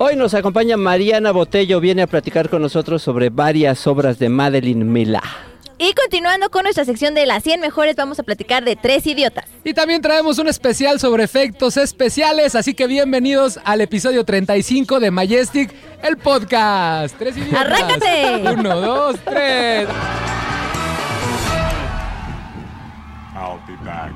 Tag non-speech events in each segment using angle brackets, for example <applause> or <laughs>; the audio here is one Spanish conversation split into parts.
Hoy nos acompaña Mariana Botello, viene a platicar con nosotros sobre varias obras de Madeline Mila. Y continuando con nuestra sección de las 100 mejores, vamos a platicar de tres idiotas. Y también traemos un especial sobre efectos especiales, así que bienvenidos al episodio 35 de Majestic, el podcast. Tres idiotas. ¡Arráncate! <laughs> Uno, dos, tres. I'll be back.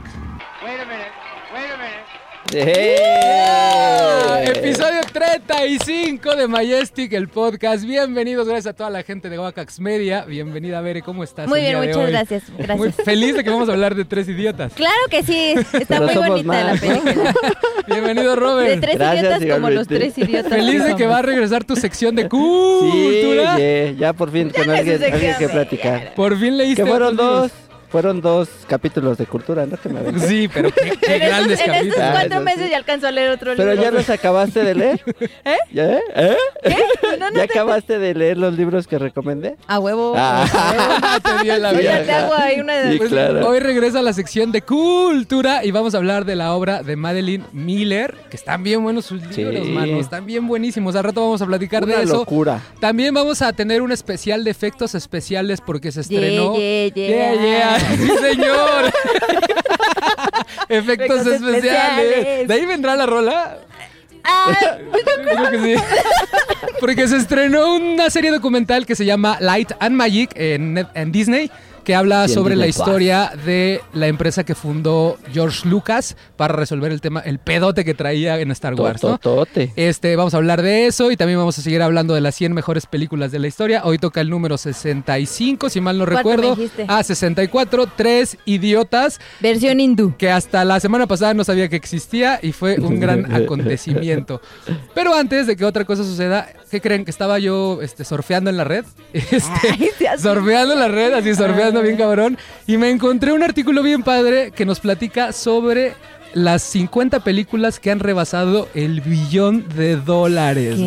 Ah, Episodio 35 de Majestic, el podcast. Bienvenidos, gracias a toda la gente de Wacax Media. Bienvenida, Bere, ¿cómo estás? Muy bien, de muchas gracias. Gracias. Muy feliz de que vamos a hablar de tres idiotas. Claro que sí, está Pero muy bonita la película. <laughs> Bienvenido, De Robert. tres Gracias, idiotas como los tres idiotas. Feliz de que va a regresar tu sección de Sí, cultura. ya, ya por fin con alguien, alguien que platicar. Por fin leíste. Que fueron dos, libros. Fueron dos capítulos de cultura, ¿no? Que me aventé. Sí, pero qué, qué En estos, grandes en estos capítulos. Ah, cuatro eso meses sí. ya alcanzó a leer otro Pero libro. ya los acabaste de leer. <laughs> ¿Eh? ¿Ya? ¿Eh? No, no, ¿Ya acabaste de leer los libros que recomendé? A huevo. Ah. <laughs> <laughs> Te dio la vida. te hago ahí una de... Sí, Pues, claro. Hoy regresa a la sección de cultura y vamos a hablar de la obra de Madeline Miller, que están bien buenos sus Sí. libros, mano, están bien buenísimos. Al rato vamos a platicar Una de eso. locura. También vamos a tener un especial de efectos especiales porque se estrenó. Yeah, yeah, Yeah, yeah. yeah. Sí, señor. <laughs> efectos Efectos especiales. especiales. ¿De ahí vendrá la rola? Ah, Creo que sí. <laughs> Porque se estrenó una serie documental que se llama Light and Magic en Disney, que habla sobre la historia de la empresa que fundó George Lucas para resolver el tema, el pedote que traía en Star Wars, ¿no? Totote. Este, vamos a hablar de eso y también vamos a seguir hablando de las 100 mejores películas de la historia. Hoy toca el número 65, si mal no ¿Cuánto recuerdo. Ah, 64, tres idiotas versión hindú. que hasta la semana pasada no sabía que existía y fue un gran <laughs> acontecimiento. Pero antes de que otra cosa suceda, ¿qué creen? Que estaba yo este, surfeando en la red. <laughs> Este, Ay, surfeando en la red, así surfeando bien cabrón. Y me encontré un artículo bien padre que nos platica sobre las 50 películas que han rebasado el billón de dólares.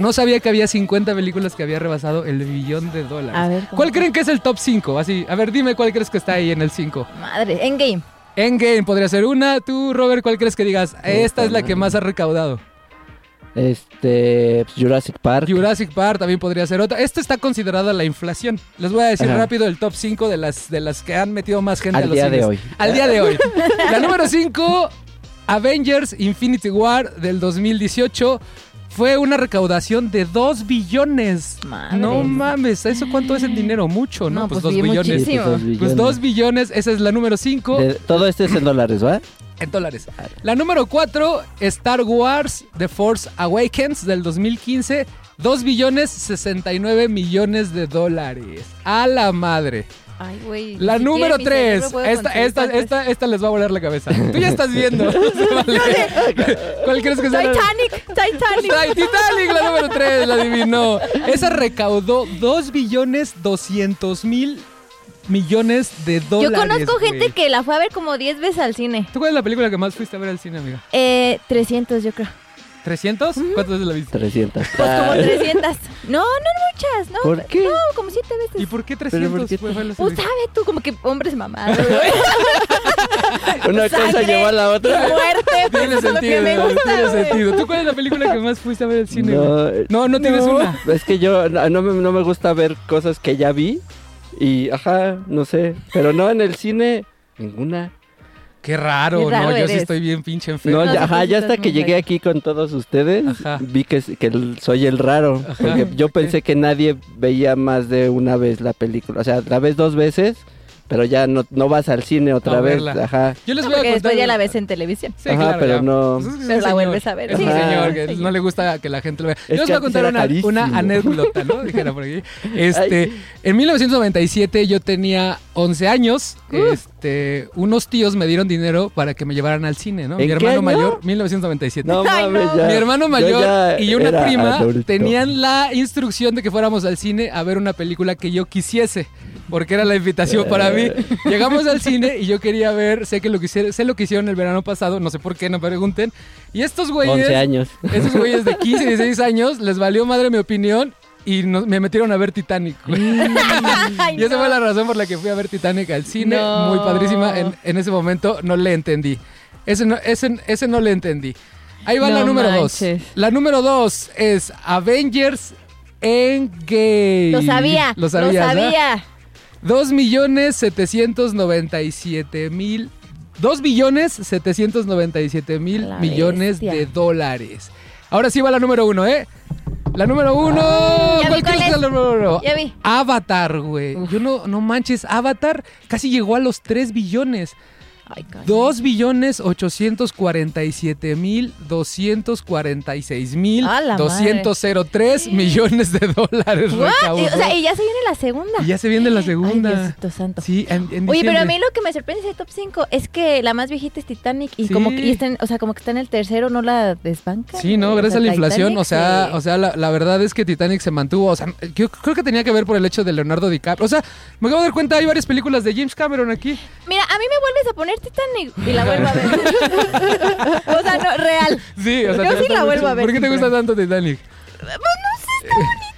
No sabía que había 50 películas que había rebasado el billón de dólares. A ver. ¿Cuál creen que es el top 5? Así, a ver, dime cuál crees que está ahí en el 5. Madre, Endgame. Endgame podría ser una. Tú, Robert, ¿cuál crees que digas? Esta es la que más ha recaudado. Este, Jurassic Park. Jurassic Park también podría ser otra. Esta está considerada la inflación. Les voy a decir Ajá. rápido el top 5 de las, de las que han metido más gente a Al los día de hoy. Al día de hoy. <laughs> La número 5, Avengers Infinity War del 2018. Fue una recaudación de 2 billones. Madre. No mames, ¿eso cuánto es en dinero? Mucho, ¿no? No, pues pues 2 sí, billones. muchísimo. dos Pues billones. 2 billones, esa es la número 5 De- todo esto es en dólares, ¿va? En dólares. La número 4, Star Wars The Force Awakens del 2015. 2 billones 69 millones de dólares. A la madre. Ay, güey. La número siquiera mi 3. cerebro puede Esta, esta, esta, esta les va a volar la cabeza. Tú ya estás viendo. <laughs> <laughs> Vale. ¿Cuál crees que sea? Titanic, Titanic. Titanic, la número 3, la adivinó. Esa recaudó 2 billones 200 mil millones de Yo dólares. conozco güey. gente que la fue a ver como 10 veces al cine. ¿Tú cuál es la película que más fuiste a ver al cine, amiga? Eh, 300 yo creo. ¿300? ¿Cuántas veces la viste? 300. Pues como Ah, 300. No, no muchas, ¿no? ¿Por qué? No, como 7 ¿Y veces. por qué ¿por 300 qué fue- Pues sabe tú, como que hombres mamados. <laughs> Una cosa llevó a la otra. y muerte, pues Tiene eso es lo que me sentido, gusta, tiene sentido. ¿Tú cuál es la película que más fuiste a ver al cine? No, no, no tienes una. Es que yo no, no me, no me gusta ver cosas que ya vi. Y, ajá, no sé. Pero no en el cine, ninguna. Qué raro, Qué raro no, yo sí estoy bien pinche enfermo. No, ya, ajá, ya hasta que llegué aquí con todos ustedes, Ajá. vi que, que soy el raro. Ajá. Porque yo pensé que nadie veía más de una vez la película. O sea, la ves dos veces, pero ya no, no vas al cine otra A vez. verla. Ajá. Yo les No, voy a porque contar. después ya la ves en televisión. Sí, Ajá, claro, pero ya. no- Pues Pero la señor, vuelves a ver, Es un sí. señor que no le gusta que la gente lo vea. Es Yo les voy a contar una, anécdota, ¿no? <laughs> Dijera por aquí. Este, Ay. en 1997 yo tenía 11 años. Este, unos tíos me dieron dinero para que me llevaran al cine, ¿no? Mi ¿En qué hermano año? mayor, 1997. No mames, ya. Mi hermano yo mayor ya y una prima adulto. tenían la instrucción de que fuéramos al cine a ver una película que yo quisiese, porque era la invitación para mí. <laughs> Llegamos al cine y yo quería ver, sé que lo que hicieron, sé lo que hicieron el verano pasado, no sé por qué, no me pregunten. Y estos güeyes, 11 años. esos güeyes de <laughs> 15, 16 años, les valió madre mi opinión y nos- me metieron a ver Titanic. güey. <laughs> Ay, Y esa no. fue la razón por la que fui a ver Titanic al cine. No. Muy padrísima. En, en ese momento no le entendí. Ese no, ese, ese no le entendí. Ahí va No la número dos. manches. La número dos es Avengers Endgame. Lo sabía, Lo sabías, ¿verdad? sabía. 2 millones 797 mil 2 billones 797 mil millones bestia. de dólares. Ahora sí va la número uno, ¿eh? La número uno. Ya vi ¿Cuál es la número uno? Ya vi. Avatar, güey. Yo no, no manches, Avatar casi llegó a los 3 billones. Ay, caray. 2 billones 847 mil 246 mil ¡A la 203 millones de dólares recaudó. O sea, y ya se viene la segunda. Y ya se viene la segunda. Ay, Diosito santo. Sí, en, en Oye, pero a mí lo que me sorprende de ese top 5 es que la más viejita es Titanic y Sí. como que y está en- o sea, como que está en el tercero, no la desbanca. Sí, no, gracias a la inflación, o sea, o sea, la, la verdad es que Titanic se mantuvo, o sea, yo creo que tenía que ver por el hecho de Leonardo DiCaprio. O sea, me acabo de dar cuenta, hay varias películas de James Cameron aquí. Mira, a mí me vuelves a poner Titanic y la vuelvo a ver. o sea, no, real. Sí, o sea, Yo sí la mucho. vuelvo a ver ¿Por qué te gusta tanto Titanic?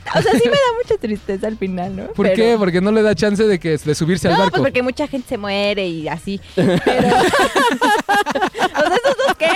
<laughs> O sea, sí me da mucha tristeza al final, ¿no? ¿Por Pero- qué? Porque no le da chance de que de subirse al No, barco. pues porque mucha gente se muere y así. <laughs> Pero. <laughs> o sea, ¿esos dos qué?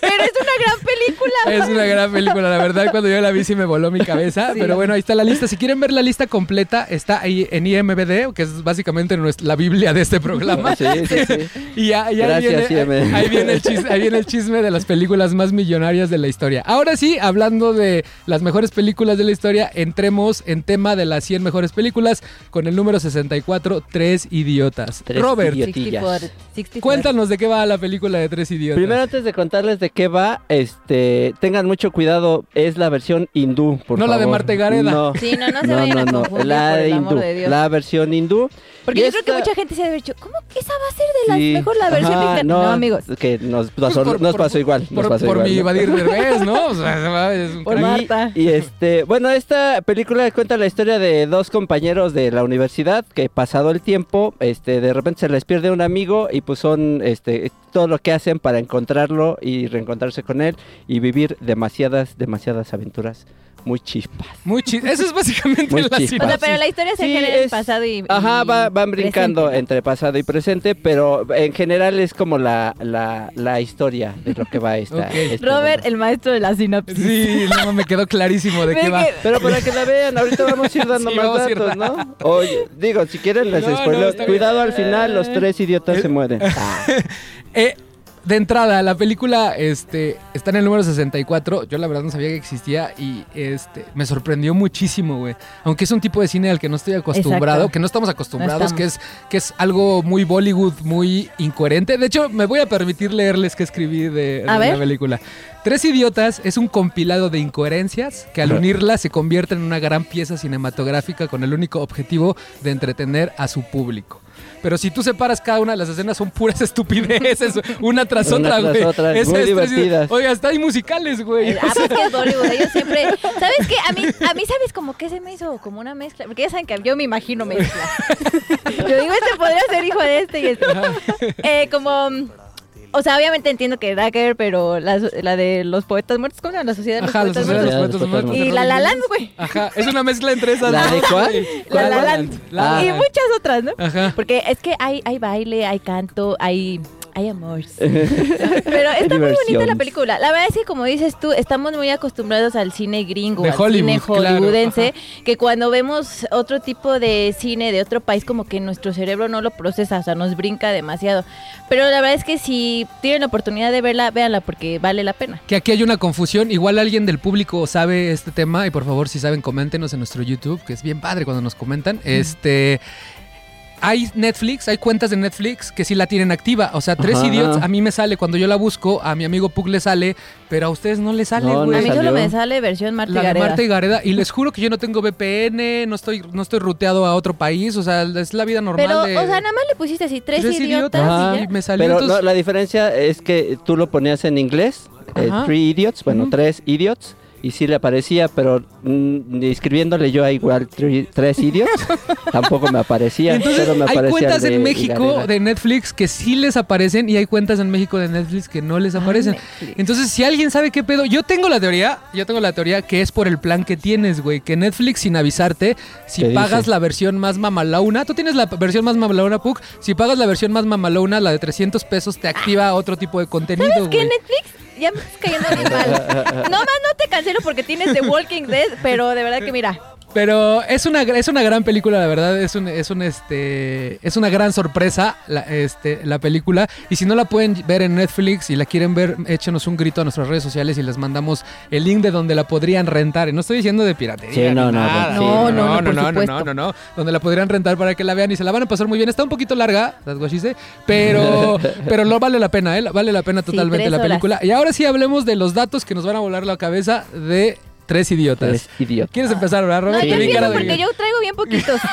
Pero es una gran película. Es una gran película, la verdad, cuando yo la vi sí me voló mi cabeza. Sí. Pero bueno, ahí está la lista. Si quieren ver la lista completa, está ahí en IMBD, que es básicamente nuestra- la Biblia de este programa. Sí, sí, sí. Y ya, ya Gracias, viene, ahí, viene el chisme, ahí viene el chisme de las películas más millonarias de la historia. Ahora sí, hablando de las mejores películas de la historia, entremos en tema de las 100 mejores películas con el número 64, Tres Idiotas. Tres Robert, idiotas. 64, 64. cuéntanos de qué va la película de Tres Idiotas. Primero, antes de contarles de qué va, este, tengan mucho cuidado, es la versión hindú, por No la de favor. Marta Gareda. No, Sí, no, no se no, vayan a confundir la por el hindú, amor de Dios. la versión hindú. Porque Y yo creo que esta- mucha gente se ha dicho, ¿cómo que esa va a ser de las Sí, mejor la versión ajá, inter- no, No, amigos. Que nos Pues pasó, por- nos por- pasó igual. Por, nos pasó por igual, mi ¿no? Badir Derbez, ¿no? O sea, es un Por crack. Marta. Y, y, este, bueno, esta película cuenta la historia de dos compañeros de la universidad que pasado el tiempo, este, de repente se les pierde un amigo y pues son, este, todo lo que hacen para encontrarlo y reencontrarse con él y vivir demasiadas, demasiadas aventuras muy chispas. Muy chido. Eso es básicamente Muy la chispa. O sea, sinopsis. pero la historia se Sí, genera en pasado y. Ajá, y va- van brincando entre pasado y presente, pero en general es como la, la, la historia de lo que va esta. <laughs> Ok. este Robert, el maestro de la sinopsis. Sí, no, me quedó clarísimo de qué va. Pero para que la vean, ahorita vamos a ir dando Sí, más datos, ¿no? Oye, digo, si quieren les No, bien. Cuidado al final, los tres idiotas se mueren. Ah. Eh, de entrada, la película este, está en el número 64. Yo la verdad no sabía que existía y este, me sorprendió muchísimo, güey. Aunque es un tipo de cine al que no estoy acostumbrado, Exacto. que no estamos acostumbrados, No que, es, que es algo muy Bollywood, muy incoherente. De hecho, me voy a permitir leerles que escribí de, la película. Tres Idiotas es un compilado de incoherencias que al unirlas se convierte en una gran pieza cinematográfica con el único objetivo de entretener a su público. Pero si tú separas cada una de las escenas son puras <laughs> estupideces, una tras Una otra, tras güey. otra, Es- muy es- divertidas. Oiga, hasta hay musicales, güey. Ah, pues que es <laughs> Bollywood, ellos siempre... ¿Sabes qué? A mí, a mí ¿sabes como que se me hizo como una mezcla? Porque ya saben que yo me imagino mezcla. <laughs> Yo digo, este podría ser hijo de este y este. Eh, como... O sea, obviamente entiendo que da que ver, pero la, la de los poetas muertos, ¿cómo se llama? La sociedad de los Ajá, los poetas sociedad de los muertos. poetas muertos. Y La La Land, güey. Ajá, es una mezcla entre esas. ¿La dos, de cuál? La La ¿Cuál? Land. La La Y Land. muchas otras, ¿no? Ajá. Porque es que hay, hay baile, hay canto, hay, hay amor. <laughs> Pero está muy bonita la película. La verdad es que, como dices tú, estamos muy acostumbrados al cine gringo, De al Hollywood, cine claro. hollywoodense, que cuando vemos otro tipo de cine de otro país, como que nuestro cerebro no lo procesa, o sea, nos brinca demasiado. Pero la verdad es que si tienen la oportunidad de verla, véanla porque vale la pena. Que aquí hay una confusión. Igual alguien del público sabe este tema. Y por favor, si saben, coméntenos en nuestro YouTube, que es bien padre cuando nos comentan. Este. Hay Netflix, hay cuentas de Netflix que sí la tienen activa. O sea, Tres Ajá. Idiots a mí me sale cuando yo la busco, a mi amigo Pug le sale, pero a ustedes no le sale, No, güey. A mí solo me sale versión Marta La de Gareda. Marta y Gareda. Y les juro que yo no tengo VPN, no estoy, no estoy ruteado a otro país. O sea, es la vida normal Pero, de... o sea, nada más le pusiste así, tres, Tres idiotas, idiotas. y ya. Y me salió Pero entonces- no, la diferencia es que tú lo ponías en inglés, eh. Three Idiots, bueno, tres idiots, y sí le aparecía, pero mm, escribiéndole yo a igual tres idiots, <laughs> tampoco me aparecía. Entonces, solo me hay aparecía cuentas de en México de Netflix que sí les aparecen y hay cuentas en México de Netflix que no les aparecen. Netflix. Entonces, si alguien sabe qué pedo, yo tengo la teoría, yo tengo la teoría que es por el plan que tienes, güey, que Netflix sin avisarte, si ¿Qué pagas dice? la versión más mamalauna, tú tienes la versión más mamalauna, Puck, si pagas la versión más mamalauna, la de 300 pesos te activa otro tipo de contenido, ¿Sabes qué. Netflix? Ya me estás cayendo bien mal. <laughs> No más no te cancelo porque tienes The Walking Dead, pero de verdad que mira. Pero es una, es una gran película, la verdad. Es un, es un este. Es una gran sorpresa la, este, la película. Y si no la pueden ver en Netflix y la quieren ver, échenos un grito a nuestras redes sociales y les mandamos el link de donde la podrían rentar. Y no estoy diciendo de piratería. Sí, no, ni no, nada. sí, No, no, no, no, no, no, supuesto. no, no, no. Donde la podrían rentar para que la vean y se la van a pasar muy bien. Está un poquito larga, pero, <laughs> pero lo vale la pena, ¿eh? Vale la pena totalmente la horas. película. Y ahora sí hablemos de los datos que nos van a volar la cabeza de Tres Idiotas. Eres idiota. ¿Quieres empezar, verdad, No, Robert? yo empiezo cara de- porque yo traigo bien poquitos. <laughs>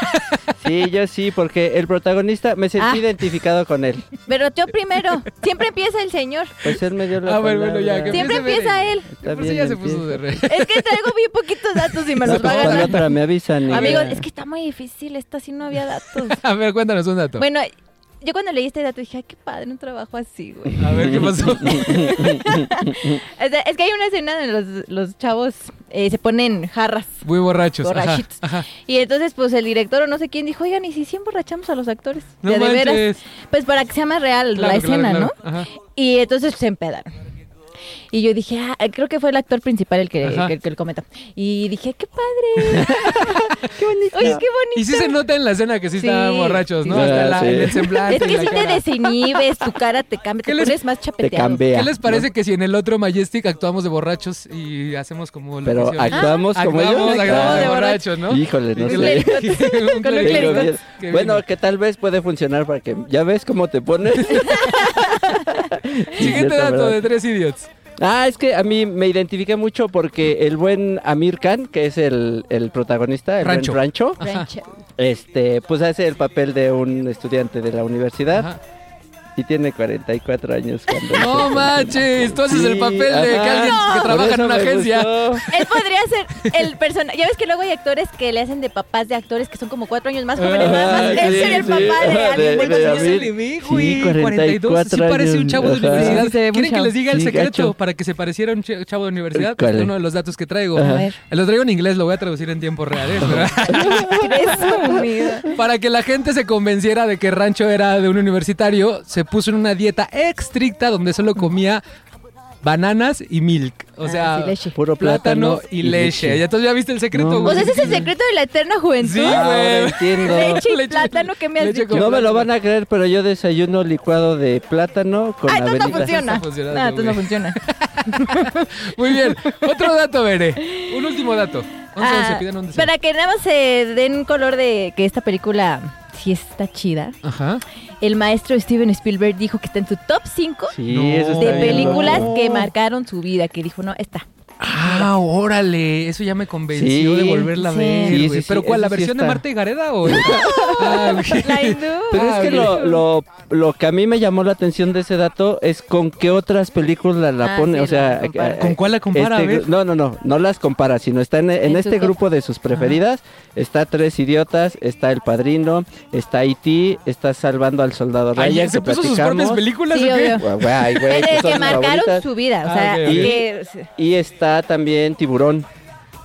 Sí, yo sí, porque el protagonista me sentí Ah. identificado con él. Pero yo primero. Siempre empieza el señor. Pues él me dio la Ah, bueno, bueno, ya, que Siempre empieza él. Por bien, ya se puso de re. Es que traigo bien poquitos datos y me No, los va a pues, ganar. me avisan. Amigos, es que está muy difícil. Esta sí no había datos. <laughs> A ver, cuéntanos un dato. Bueno, yo cuando leí este dato dije, ay, qué padre un trabajo así, güey. A ver, ¿qué pasó? <laughs> O sea, es que hay una escena donde los, los chavos eh, se ponen jarras. Muy borrachos. Borrachitos. ajá. Y entonces, pues el director o no sé quién dijo, oigan, ¿y si sí emborrachamos a los actores? No de, veras. Pues para que sea más real Claro, la claro, escena, claro. ¿no? Ajá. Y entonces se empedaron. Y yo dije, ah, creo que fue el actor principal el que, Ajá. que, que lo comenta. Y dije, qué padre. <laughs> Qué bonito. Oye, qué bonito. Y sí se nota en la escena que sí, Sí, estaban borrachos, ¿no? sí. Hasta la- Sí. en el semblante. Es que si te desinhibes, tu cara te cambia, ¿Qué te les- pones más Te chapeteado. cambia. ¿Qué les parece que si en el otro Majestic actuamos de borrachos y hacemos como lo Pero que actuamos como Actuamos, ellos. actuamos de de borrachos, ¿no? Híjole, no sé. <laughs> Con un Bueno, que tal vez puede funcionar para que ya ves cómo te pones. <laughs> Siguiente dato ¿verdad? de tres idiots. Ah, es que a mí me identifiqué mucho porque el buen Amir Khan, que es el, el protagonista, el buen Rancho. Rancho, Rancho. este, pues hace el papel de un estudiante de la universidad Ajá. Y tiene 44 años cuando No manches, tú haces Sí, el papel de que alguien que trabaja en una agencia. gustó. Él podría ser el personaje. Ya ves que luego hay actores que le hacen de papás de actores que son como cuatro años más jóvenes. nada más. Él sí, sería el papá de Ajá, alguien de- muy de conocido. David. le ve, Sí, güey. 44 Sí parece un años. chavo de Ajá. universidad. Sí, se ve muy ¿Quieren que chavo. les diga el Sí, secreto gacho. para que se pareciera a un ch- chavo de universidad? ¿Cuál Es es? uno de los datos que traigo. A ver. Lo traigo en inglés, lo voy a traducir en tiempo real. ¿eh? Presumido. <laughs> Para que la gente se convenciera de que Rancho era de un universitario, se puso en una dieta estricta donde solo comía bananas y milk. O Ah, sea, sí, leche. Puro plátano, plátano y y leche. leche. Y entonces ya viste el secreto, No, güey. O sea, ese es el secreto de la eterna juventud. Sí, güey. entiendo. Leche y Leche- plátano que me has dicho. No me lo van a creer, pero yo desayuno licuado de plátano con Ah, entonces no funciona. Funcionando, No, entonces no funciona. <laughs> Muy bien. Otro dato, Veré. Un último dato. 11, Ah, 11, pidan un deseo. para que nada más se den un color de que esta película sí está chida. Ajá. El maestro Steven Spielberg dijo que está en su top 5 Sí, No. eso está de películas No. que marcaron su vida. Que dijo, no, esta. Ah, órale. Eso ya me convenció Sí. de volverla a Sí. ver, Sí, Pero sí, ¿cuál? ¿La versión de. Marta y Gareda o...? <laughs> Ah, ok. La hindú. Pero Ah, es que ok. lo, lo, lo que a mí me llamó la atención de ese dato es con qué otras películas la Ah, pone. sí, o sea, la ¿Con cuál la compara? A este ver. no, no, no, no las compara, sino está en, en En su este top. grupo de sus preferidas. Está Tres Idiotas, está El Padrino, está E.T., está Salvando al Soldado Ay, Ryan, ¿Se que puso sus propias películas Sí, o qué? Es <laughs> pues que marcaron favoritas. su vida. O Ah, sea. Y está también Tiburón.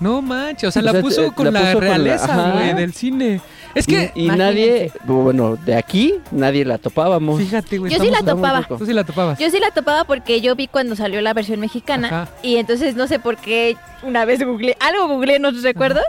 No manches, o sea, O la sea, puso eh, con la la, puso con la- realeza, ajá. güey, del cine. Es que, y, y nadie, bueno, de aquí nadie la topábamos. fíjate, güey. Yo sí la topaba. Tú sí la topabas. Yo sí la topaba porque yo vi cuando salió la versión mexicana Ajá. y entonces no sé por qué una vez googleé, algo googleé, no recuerdo,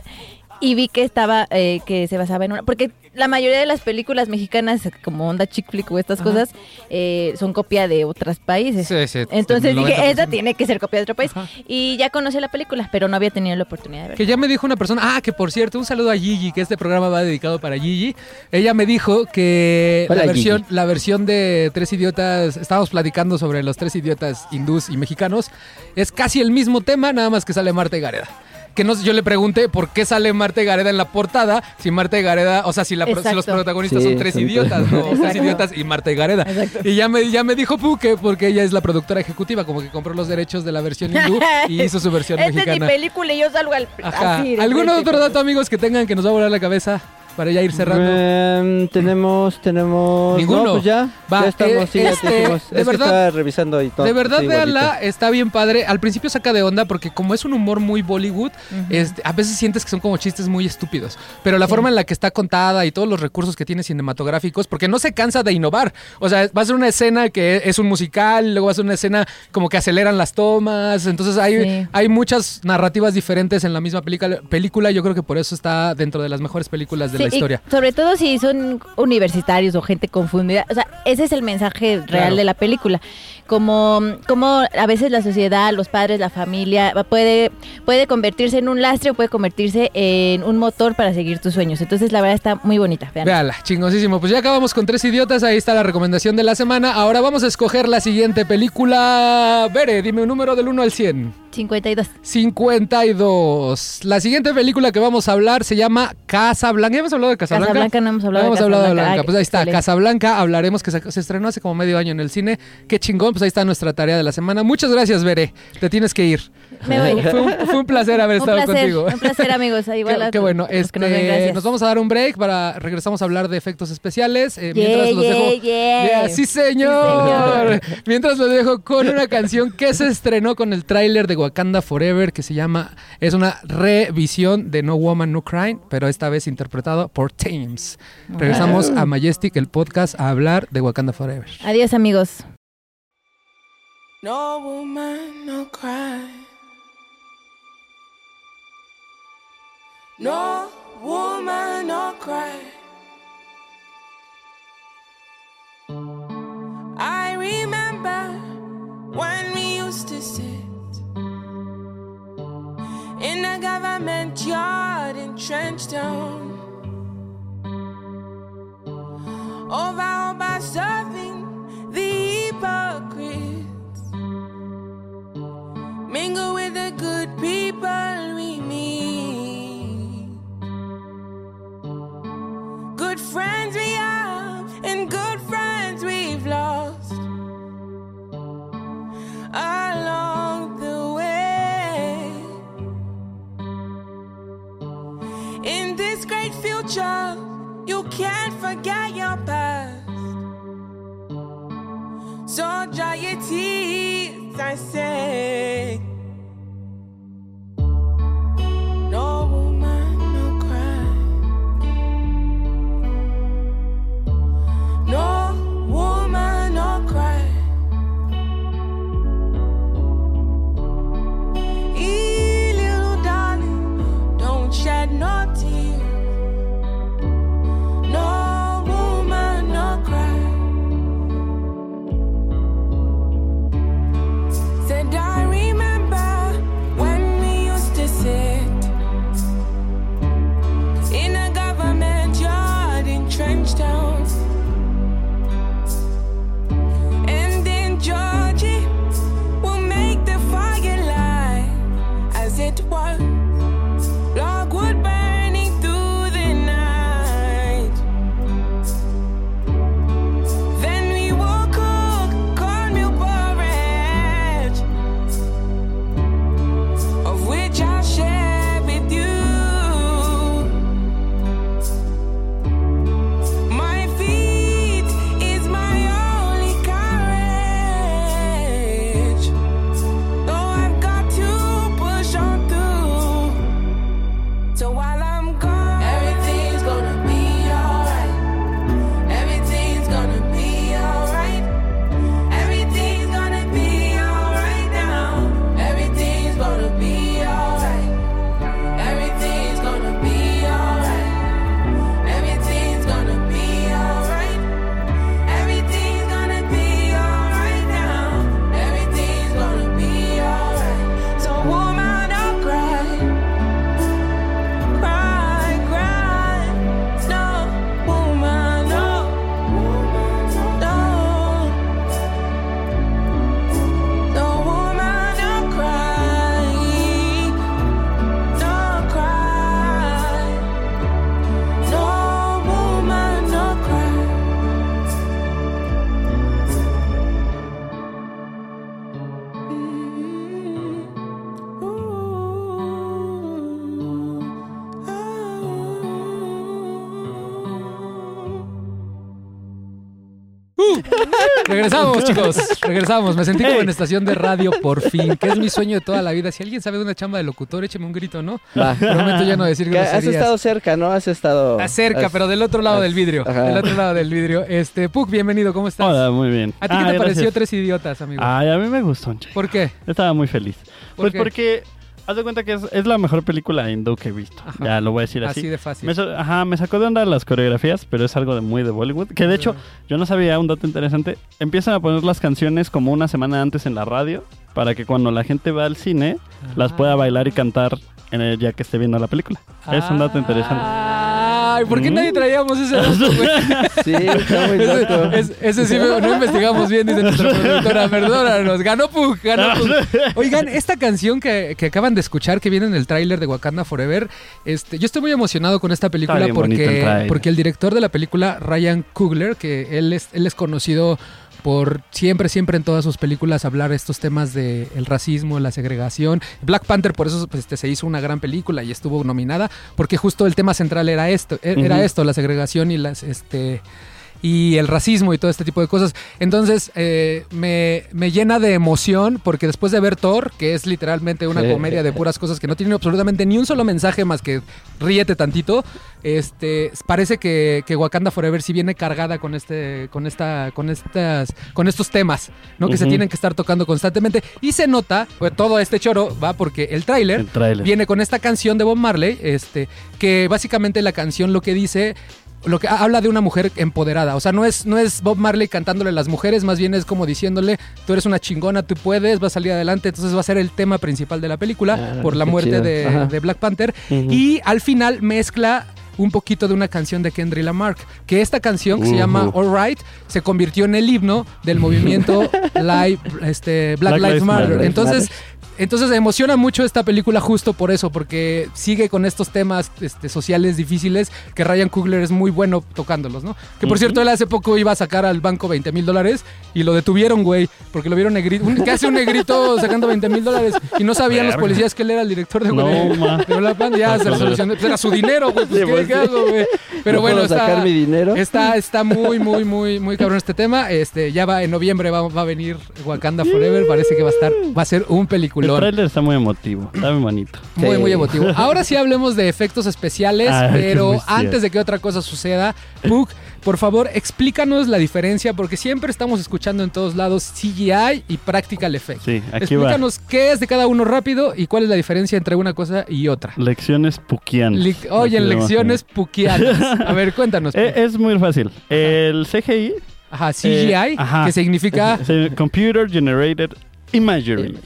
y vi que estaba, eh, que se basaba en una, porque la mayoría de las películas mexicanas, como onda chick flick o estas Ajá. cosas, eh, son copia de otros países. Sí, sí, Entonces dije, 90%. esta tiene que ser copia de otro país. Ajá. Y ya conocí la película, pero no había tenido la oportunidad de verla. Que ya me dijo una persona, ah, que por cierto, un saludo a Gigi, que este programa va dedicado para Gigi. Ella me dijo que Hola, la versión, Gigi. la versión de Tres Idiotas, estábamos platicando sobre los tres idiotas hindús y mexicanos, es casi el mismo tema, nada más que sale Marta y Gareda. Que no, yo le pregunté por qué sale Marta y Gareda en la portada, si Marta y Gareda, o sea, si, la si los protagonistas Sí, son tres son idiotas, tres. ¿no? Tres idiotas y Marta y Gareda. Exacto. Y ya me, ya me dijo Pu que porque ella es la productora ejecutiva, como que compró los derechos de la versión hindú <laughs> y hizo su versión Esta es mi mexicana. película y yo salgo al, Ajá. así. de ¿Algún otro dato, amigos, que tengan que nos va a volar la cabeza? Para ya ir cerrando. Em, tenemos, tenemos. Ninguno. No, pues ya. Va, ya estamos, eh, sí, ya este, dijimos. de Es que estaba revisando y todo. De verdad, véanla, está bien padre. Al principio saca de onda porque como es un humor muy Bollywood, este, a veces sientes que son como chistes muy estúpidos. Pero la forma en la que está contada y todos los recursos que tiene cinematográficos, porque no se cansa de innovar. O sea, va a ser una escena que es un musical, luego va a ser una escena como que aceleran las tomas. Entonces hay, Sí. hay muchas narrativas diferentes en la misma película. película. Yo creo que por eso está dentro de las mejores películas de Y historia. sobre todo si son universitarios o gente confundida. O sea, ese es el mensaje real Claro. de la película. Como, como a veces la sociedad, los padres, la familia, puede, puede convertirse en un lastre o puede convertirse en un motor para seguir tus sueños. Entonces, la verdad está muy bonita. vean. Véala, chingosísimo. Pues ya acabamos con tres idiotas. Ahí está la recomendación de la semana. Ahora vamos a escoger la siguiente película. Bere, dime un número del 1 al 100. 52. 52. La siguiente película que vamos a hablar se llama Casa Blanca. ¿Ya hemos hablado de Casa Blanca? Casablanca no hemos hablado No de hemos hablado de Casablanca. Blanca. Pues ahí está, excelente. Casablanca. Hablaremos que se, se estrenó hace como medio año en el cine. Qué chingón. Pues ahí está nuestra tarea de la semana. Muchas gracias, Bere. Te tienes que ir. Me voy. Fue un, fue un placer haber Un estado placer, contigo. un placer, amigos. Ahí <laughs> Qué, qué bueno. Este, nos, ven, gracias. nos vamos a dar un break para regresamos a hablar de efectos especiales. Eh, Yeah, mientras los yeah, dejo. yeah. Yeah, sí, señor. <laughs> mientras los dejo con una canción que se estrenó con el tráiler de Wakanda Forever que se llama es una revisión de No Woman No Crying, pero esta vez interpretado por Thames. Regresamos a Majestic el podcast a hablar de Wakanda Forever. Adiós, amigos. No woman, no cry. No woman, no cry. I remember when we used to sit in the government yard in Trenchtown. Over, by serving the hypocrites. Mingle with the good people Regresamos, <laughs> chicos. Regresamos. Me sentí como en estación de radio por fin, que es mi sueño de toda la vida. Si alguien sabe de una chamba de locutor, écheme un grito, ¿no? Prometo ya no decir Que Has groserías. estado cerca, ¿no? Has estado... Acerca, has- pero del otro lado del vidrio. Ajá. Del otro lado del vidrio. Este, Puck, bienvenido, ¿cómo estás? Hola, muy bien. ¿A ti qué Ah, te pareció gracias. Tres Idiotas, amigo? Ay, a mí me gustó, che. ¿Por qué? Estaba muy feliz. ¿Por Pues qué? porque, haz de cuenta que es, es la mejor película hindú que he visto. Ajá. Ya lo voy a decir así. Así de fácil. Me, ajá, me sacó de onda las coreografías, pero es algo de muy de Bollywood. Que de hecho, yo no sabía un dato interesante. Empiezan a poner las canciones como una semana antes en la radio para que cuando la gente va al cine las Ah. pueda bailar y cantar en el, ya que esté viendo la película. Es un dato interesante. Ay, ¿por qué Mm. nadie traíamos ese dato, güey? <laughs> Sí, está muy loco. Ese, es- ese sí me- no investigamos bien, dice nuestra <laughs> productora. Perdónanos. Ganó Pug, ganó Pug. <laughs> Oigan, esta canción que, que acaban de escuchar, que viene en el tráiler de Wakanda Forever, este, yo estoy muy emocionado con esta película Está bien bonito el porque, tráiler. porque el director de la película, Ryan Coogler, que él es, él es conocido por siempre, siempre en todas sus películas hablar estos temas de el racismo, la segregación. Black Panther por eso pues, este, se hizo una gran película y estuvo nominada, porque justo el tema central era esto, e- era esto, la segregación y las este y el racismo y todo este tipo de cosas. Entonces eh, me, me llena de emoción porque después de ver Thor, que es literalmente una Sí. comedia de puras cosas que no tiene absolutamente ni un solo mensaje más que ríete tantito, este parece que, que Wakanda Forever sí viene cargada con este, con esta, con estas, con estos temas, ¿no? Que se tienen que estar tocando constantemente. Y se nota, pues todo este choro va porque El tráiler. viene con esta canción de Bob Marley, este, que básicamente la canción lo que dice, lo que habla de una mujer empoderada. O sea, no es, no es Bob Marley cantándole a las mujeres, más bien es como diciéndole, tú eres una chingona, tú puedes, vas a salir adelante. Entonces va a ser el tema principal de la película Ah, por la muerte de, Black Panther. Y al final mezcla un poquito de una canción de Kendrick Lamar, que esta canción que se llama All Right se convirtió en el himno del movimiento <laughs> Live, este, Black, Black Lives. Matter. Entonces, entonces me emociona mucho esta película justo por eso, porque sigue con estos temas este, sociales difíciles que Ryan Coogler es muy bueno tocándolos, ¿no? Que por cierto, él hace poco iba a sacar al banco 20 mil dólares y lo detuvieron, güey, porque lo vieron negrito. Un, ¿Qué hace un negrito sacando 20 mil dólares? Y no sabían los policías que él era el director de, No, Black Panther. Ya se resolucionó. Pues era su dinero, güey. Pues, ¿qué, pues, qué sí. hago, güey? Pero ¿No bueno, puedo está, sacar mi dinero? está, está muy, muy, muy, muy cabrón este tema. Este, ya va, en noviembre va, va a venir Wakanda Forever. Parece que va a estar, va a ser un El tráiler está muy emotivo. Está muy bonito. Muy, Sí. muy emotivo. Ahora sí hablemos de efectos especiales, <laughs> Ay, qué pero antes de que otra cosa suceda, Puck, por favor, explícanos la diferencia, porque siempre estamos escuchando en todos lados CGI y Practical Effects. Sí, aquí va. Explícanos qué es de cada uno rápido y cuál es la diferencia entre una cosa y otra. Lecciones pukianas. Li- Oye, lecciones puquianas. <laughs> A ver, cuéntanos. Eh, Puck. es muy fácil. El CGI, Ajá, CGI, eh, ajá. que significa el Computer Generated Imagery.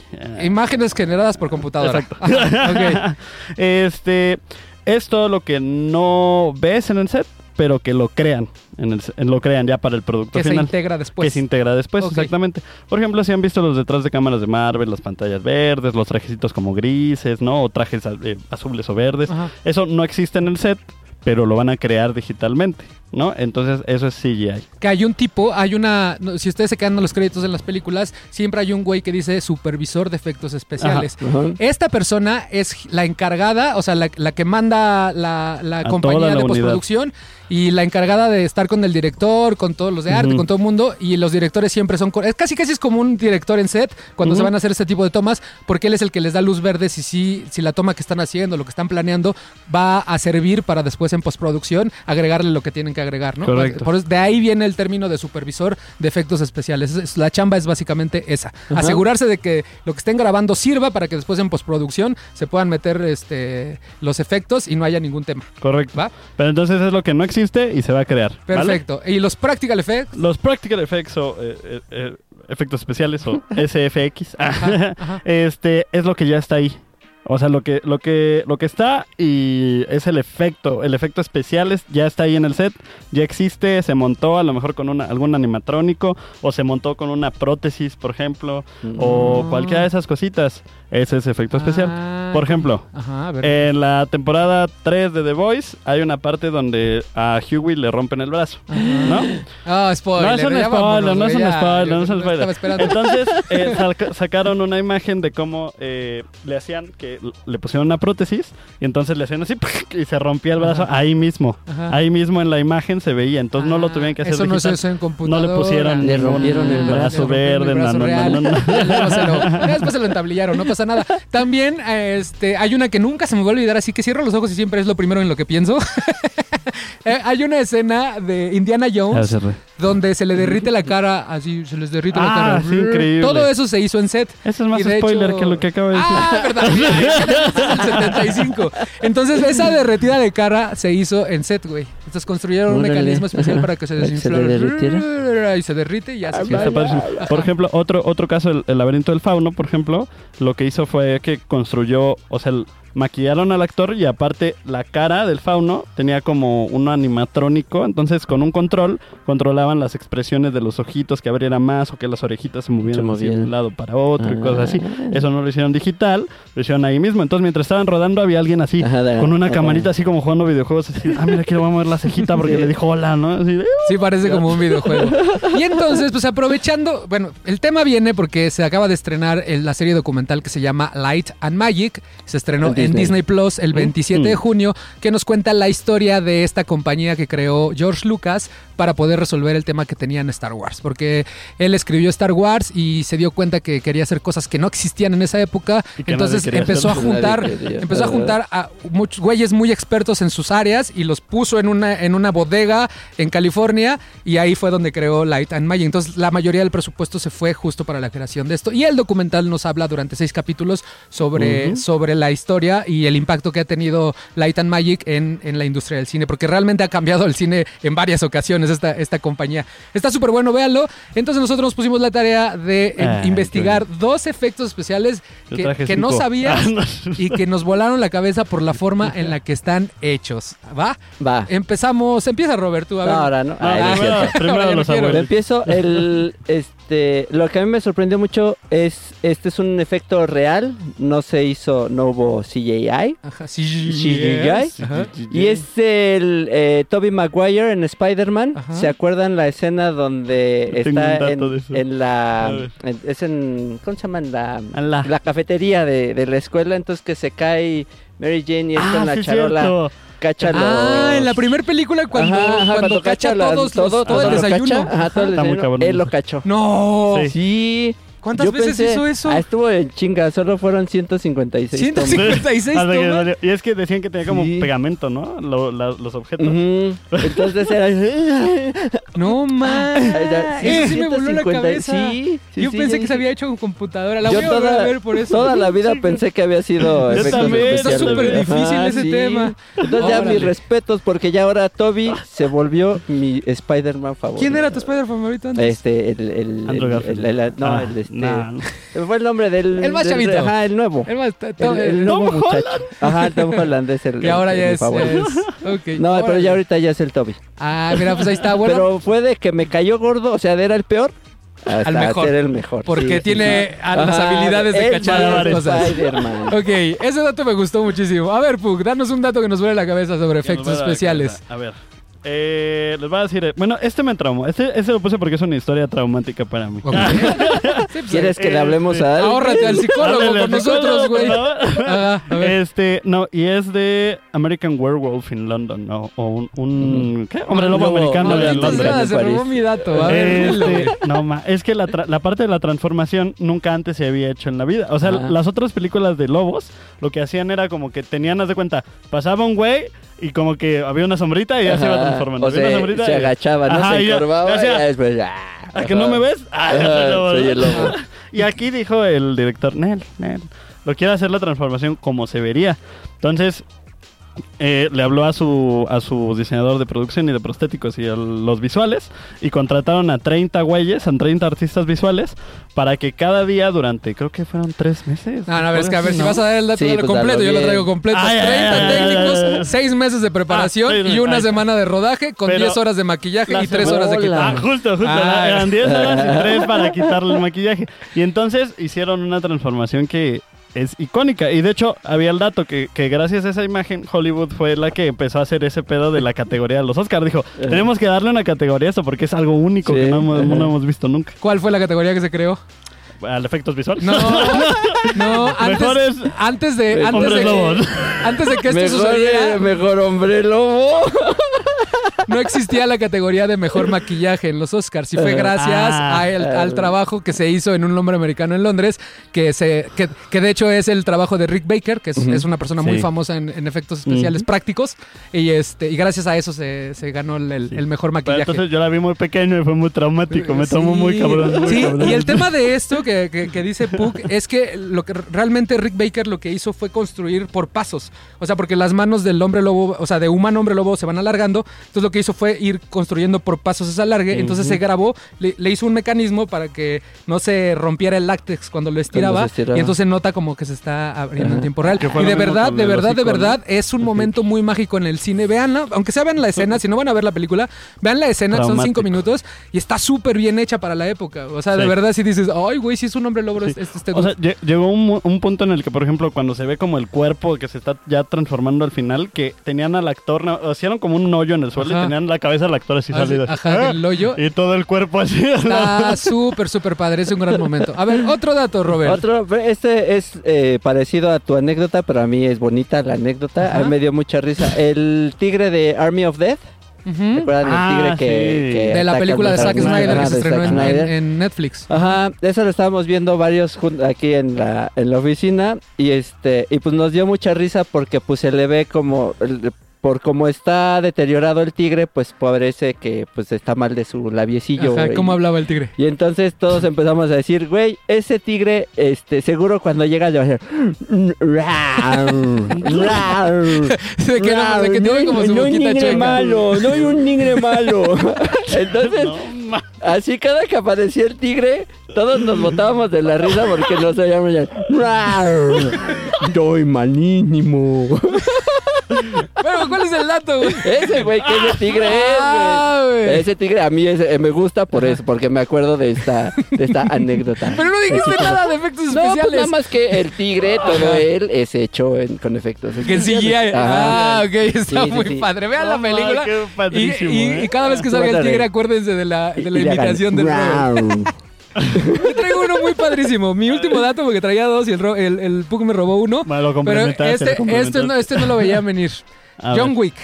Imágenes generadas por computadora. Exacto. <laughs> Ajá, <laughs> este es todo lo que no ves en el set, pero que lo crean, en el, se- lo crean ya para el producto Que se final. integra después. que se integra después, exactamente. Por ejemplo, si han visto los detrás de cámaras de Marvel, las pantallas verdes, los trajecitos como grises, ¿no? O trajes eh, azules o verdes. Ajá. Eso no existe en el set, pero lo van a crear digitalmente, ¿no? Entonces, eso es CGI. que hay un tipo, hay una, si ustedes se quedan en los créditos en las películas, siempre hay un güey que dice supervisor de efectos especiales. Ajá. Esta persona es la encargada, o sea, la, la que manda la, la compañía la de unidad. postproducción y la encargada de estar con el director, con todos los de arte, con todo el mundo. Y los directores siempre son. Es casi casi es como un director en set cuando se van a hacer este tipo de tomas, porque él es el que les da luz verde si, sí, si la toma que están haciendo, lo que están planeando, va a servir para después en postproducción agregarle lo que tienen que agregar, ¿no? Correcto. Por eso, de ahí viene el término de supervisor de efectos especiales. Es- es- la chamba es básicamente esa. Ajá. Asegurarse de que lo que estén grabando sirva para que después en postproducción se puedan meter este, los efectos y no haya ningún tema. Correcto. ¿Va? Pero entonces es lo que no existe y se va a crear. ¿vale? Perfecto. Y los practical effects. Los practical effects o eh, eh, eh, efectos especiales o <laughs> SFX, Ajá, ajá. <laughs> este es lo que ya está ahí. O sea, lo que, lo que, lo que está y es el efecto, el efecto especial es- ya está ahí en el set, ya existe, se montó a lo mejor con una, algún animatrónico o se montó con una prótesis, por ejemplo, o Mm. cualquiera de esas cositas. ese es efecto especial. Ah, Por ejemplo, Ajá, a ver. En la temporada 3 de The Voice hay una parte donde a Huey le rompen el brazo, ¿no? Ah, spoiler. no es un ya spoiler, vámonos, no es un ya. spoiler, Yo no es un spoiler. Estaba esperando. Entonces <laughs> eh, saca- sacaron una imagen de cómo eh, le hacían que le pusieron una prótesis y entonces le hacían así <laughs> y se rompía el brazo Ajá. ahí mismo. Ajá. Ahí mismo en la imagen se veía, entonces no lo Ah, tuvieron que hacer Eso no se digital. usa en No computadora. le pusieron Le rompieron el brazo Le rompieron verde, el brazo no, no, real. no, no, no. Ya luego se lo- ya después se lo entablillaron, no pasa nada. También eh, este, hay una que nunca se me va a olvidar, así que cierro los ojos y siempre es lo primero en lo que pienso. <laughs> Eh, hay una escena de Indiana Jones donde se le derrite la cara, así se les derrite la Ah, cara. sí, increíble. Todo eso se hizo en set. Eso es más Y de spoiler hecho- que lo que acabo de decir. Ah, verdad. Es el 75. Entonces, esa derretida de cara se hizo en set, güey. Entonces construyeron un Órale. mecanismo especial Ajá. para que se Para que se desinflara. Y se derrite y ya se Sí, está padrísimo. Por ejemplo, otro, otro caso, el, el laberinto del fauno, por ejemplo, lo que hizo fue que construyó, o sea, el- maquillaron al actor y aparte la cara del fauno tenía como un animatrónico, entonces con un control controlaban las expresiones de los ojitos que abriera más o que las orejitas se movieran de un lado para otro y cosas así. Ah. Eso no lo hicieron digital, lo hicieron ahí mismo. Entonces mientras estaban rodando había alguien así, Ajá, de- con una ajá. camarita así como jugando videojuegos, así, ah, mira, aquí le voy a mover la cejita porque Sí. le dijo hola, ¿no? Así de, Sí, parece como un videojuego. Y <laughs> entonces, pues aprovechando, bueno, el tema viene porque se acaba de estrenar el- la serie documental que se llama Light and Magic. Se estrenó En en Disney. Plus el 27 de Mm. junio, que nos cuenta la historia de esta compañía que creó George Lucas para poder resolver el tema que tenía en Star Wars. Porque él escribió Star Wars y se dio cuenta que quería hacer cosas que no existían en esa época. Entonces empezó a juntar, empezó a juntar a muchos güeyes muy expertos en sus áreas y los puso en una, en una bodega en California y ahí fue donde creó Light and Magic. Entonces la mayoría del presupuesto se fue justo para la creación de esto. Y el documental nos habla durante seis capítulos sobre, sobre la historia y el impacto que ha tenido Light and Magic en, en la industria del cine, porque realmente ha cambiado el cine en varias ocasiones esta, esta compañía. Está súper bueno, véanlo. Entonces nosotros nos pusimos la tarea de eh, Ay, investigar dos efectos especiales que, no sabías Ah, no. y que nos volaron la cabeza por la forma en la que están hechos. ¿Va? Va. Empezamos. Empieza, Robert, tú. A ver. No, ahora no. Ay, Ah, primero, primero los abuelos. Empiezo el este lo que a mí me sorprendió mucho es este es un efecto real, no se hizo, no hubo CGI. Ajá, sí, CGI. Ajá. Y es el eh, Toby Maguire en Spider-Man. ¿Se acuerdan la escena donde está en, en la en- es en ¿cómo se llama? En la, En la- la cafetería de, de la escuela, entonces que se cae Mary Jane y es Ah, con la sí, charola cierto. cacha Ah, en la primera película cuando, Ajá, ajá, cuando, cacha la- todos los- todo, todo el desayuno. cacha, ajá, todo el Está muy desayuno, cabrón. él lo cachó. No. Sí. Sí. ¿Cuántas Yo veces pensé- hizo eso? Ah, estuvo en chinga, solo fueron 156 tomas. 156 Hasta que tomas. salió. Y es que decían que tenía como Sí. pegamento, ¿no? Lo- la- los objetos. Entonces era. <laughs> No Eso sí me voló la 150, cabeza. Sí, sí, Yo sí, pensé que se había hecho con computadora. La Yo voy a volver toda, a ver por eso. toda la <laughs> vida pensé que había sido Yo también, está súper difícil Ajá, ese tema. Entonces ya mis respetos porque ya ahora Toby se volvió mi Spider-Man favorito. ¿Quién era tu Spider favorito antes? Este, el, el, Andrew el- Garfield. el- el- no, Ah, el este, nah. <laughs> fue el nombre del, El más del- chavito. ajá, el nuevo. El más- El, to- el el- nuevo Tom muchacho. Ajá, el Tom Holland es el <laughs> que ahora el- ya es, es- No, pero ya ahorita ya es el Toby. Ah, mira, pues ahí está. <laughs> Bueno, Pero fue de que me cayó gordo, o sea, era el peor. Hasta Al mejor. ser el mejor. Porque sí, tiene sí. a las Ajá, habilidades de cachar las cosas. Ok, ese dato me gustó muchísimo. A ver, Pug, danos un dato que nos vuele la cabeza sobre Que efectos especiales. A ver. Eh, les voy a decir. Bueno, este me traumó. Este, este lo puse porque es una historia traumática para mí. <laughs> Pues, ¿Quieres que le Eh, hablemos a alguien? Ahórrate al psicólogo con nosotros, güey. <laughs> Este, no, y es de American Werewolf in London, ¿no? O un, un ¿qué? Hombre lobo lobo- americano de Londres. se robó mi dato. A Este, no, ma, es que la, tra- la parte de la transformación nunca antes se había hecho en la vida. O sea, las otras películas de lobos, lo que hacían era como que tenían, haz de cuenta, pasaba un güey y como que había una sombrita y ya se iba Ajá, transformando. O se, y- agachaba, ¿no? Ajá, se ya- encorvaba ya y después... ¿A que ajá. no me ves? Ah, Ajá, soy el lobo. <laughs> Y aquí dijo el director, Nel, Nel, lo quiere hacer la transformación como se vería. Entonces, eh, le habló a su, a su diseñador de producción y de prostéticos y a los visuales y contrataron a 30 güeyes, a 30 artistas visuales para que cada día durante, creo que fueron tres meses. No, no, a ver, es que a ver, Sí, si ¿no? vas a dar el dato Sí, pues, completo, yo lo traigo completo. Ay, ay, 30 ay, ay, técnicos, ay, ay. 6 meses de preparación Ah, y una Ay. semana de rodaje con Pero 10 horas de maquillaje la y 3 semana- horas de Hola. Ah, justo, justo. Ah, eran 10 horas y 3 para quitarle el maquillaje. Y entonces hicieron una transformación que es icónica. Y de hecho, había el dato que, que gracias a esa imagen, Hollywood fue la que empezó a hacer ese pedo de la categoría de los Oscars. Dijo, tenemos que darle una categoría a esto porque es algo único Sí, que no hemos, ajá. no hemos visto nunca. ¿Cuál fue la categoría que se creó? Al efectos visuales. <laughs> No, no, antes, Mejores antes de, antes de, que, antes de que esto Mejor, sucediera, eh, mejor hombre lobo. No existía la categoría de mejor maquillaje en los Oscars y fue Eh, gracias ah, a el- eh. al trabajo que se hizo en un hombre americano en Londres, que se que, que de hecho es el trabajo de Rick Baker, que es, es una persona muy famosa en, en efectos especiales prácticos y este y gracias a eso se, se ganó el, el- el mejor Pero maquillaje. entonces yo la vi muy pequeño y fue muy traumático. Me tomó muy cabrón. muy Sí, cabrón. y el tema de esto que, que- que dice Puck es que lo que realmente Rick Baker lo que hizo fue construir por pasos. O sea, porque las manos del hombre lobo, o sea, de humano hombre lobo se van alargando. Entonces lo que hizo fue ir construyendo por pasos esa alargue. Entonces se grabó, le, le hizo un mecanismo para que no se rompiera el látex cuando lo estiraba. Y entonces nota como que se está abriendo en tiempo real. Que Y de verdad, de verdad, de verdad, es un momento muy mágico en el cine. Veanla, aunque sea vean la escena, si no van a ver la película, vean la escena, son cinco minutos y está súper bien hecha para la época. O sea, de verdad, si dices, ay, güey, si es un hombre lobo, Sí. es- es este O sea, dude". lle- llegó un, punto en el que, por ejemplo, cuando se ve como el cuerpo que se está ya transformando al final, que tenían al actor, hicieron como un hoyo en el suelo Ajá. y tenían la cabeza del actor así Ah, sí, salida. ajá, del hoyo. Y todo el cuerpo así. Está súper, súper padre, es un gran momento. A ver, otro dato, Robert. Otro, este es eh, parecido a tu anécdota, pero a mí es bonita la anécdota. Ajá. A mí me dio mucha risa. El tigre de Army of Death. ¿Recuerdan Ah, el tigre que, sí. que De la película de Zack Snyder que se estrenó en, Snyder. en- en Netflix. Ajá, eso lo estábamos viendo varios aquí en la, en la oficina y este y pues nos dio mucha risa porque pues se le ve como el- por cómo está deteriorado el tigre, pues parece que pues está mal de su labiecillo. Ajá. ¿cómo hablaba el tigre? Y entonces todos empezamos a decir, güey, ese tigre, este, seguro cuando llega le va a hacer. <laughs> De que no- de que tiene como su no un boquita tigre malo, no hay un tigre malo. <laughs> Entonces, No, así cada que aparecía el tigre, todos nos botábamos de la risa porque nos oíamos ya. Doy malísimo. Pero, ¿cuál es el dato, güey? Ese güey, que ese tigre Ah, es, güey. güey. Ese tigre a mí eh, me gusta por eso, porque me acuerdo de esta, de esta anécdota. <laughs> Pero no dijiste nada de efectos No, pues especiales. nada más que el tigre, todo él es hecho en- con efectos Que en CGI. especiales. Ah, Ajá. ok, está Sí, sí, muy sí. padre. Vean No, la película. qué Y, padrísimo, y- ¿eh? y cada vez que salga el tigre, acuérdense de la, de la imitación del Robert. Yo <laughs> traigo uno muy padrísimo. Mi último dato, porque traía dos y el, el, el Pug me robó uno. Ma, lo Pero este, este, no, este no lo veía <laughs> venir. A John ver. Wick,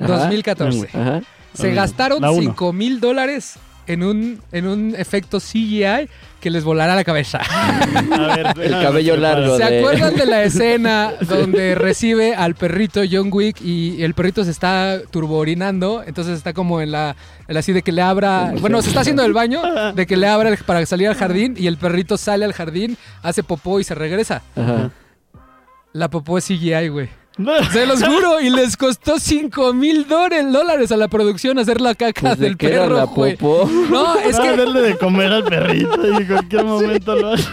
Ajá, 2014. John Wick. Ajá. Se gastaron la uno. 5 mil dólares en un, en un efecto CGI que les volará la cabeza. <laughs> A ver, El cabello largo. ¿Se de- acuerdan de la <laughs> escena donde recibe al perrito John Wick y el perrito se está turboorinando? Entonces está como en la, en la así de que le abra. Bueno, se está haciendo el baño, de que le abra el- para salir al jardín y el perrito sale al jardín, hace popó y se regresa. Ajá. La popó es CGI, güey. Se los <laughs> juro, y les costó 5 mil dólares a la producción hacer la caca Pues, ¿de del perro, la popó? No, es que darle de comer al perrito y en cualquier <laughs> momento lo hace.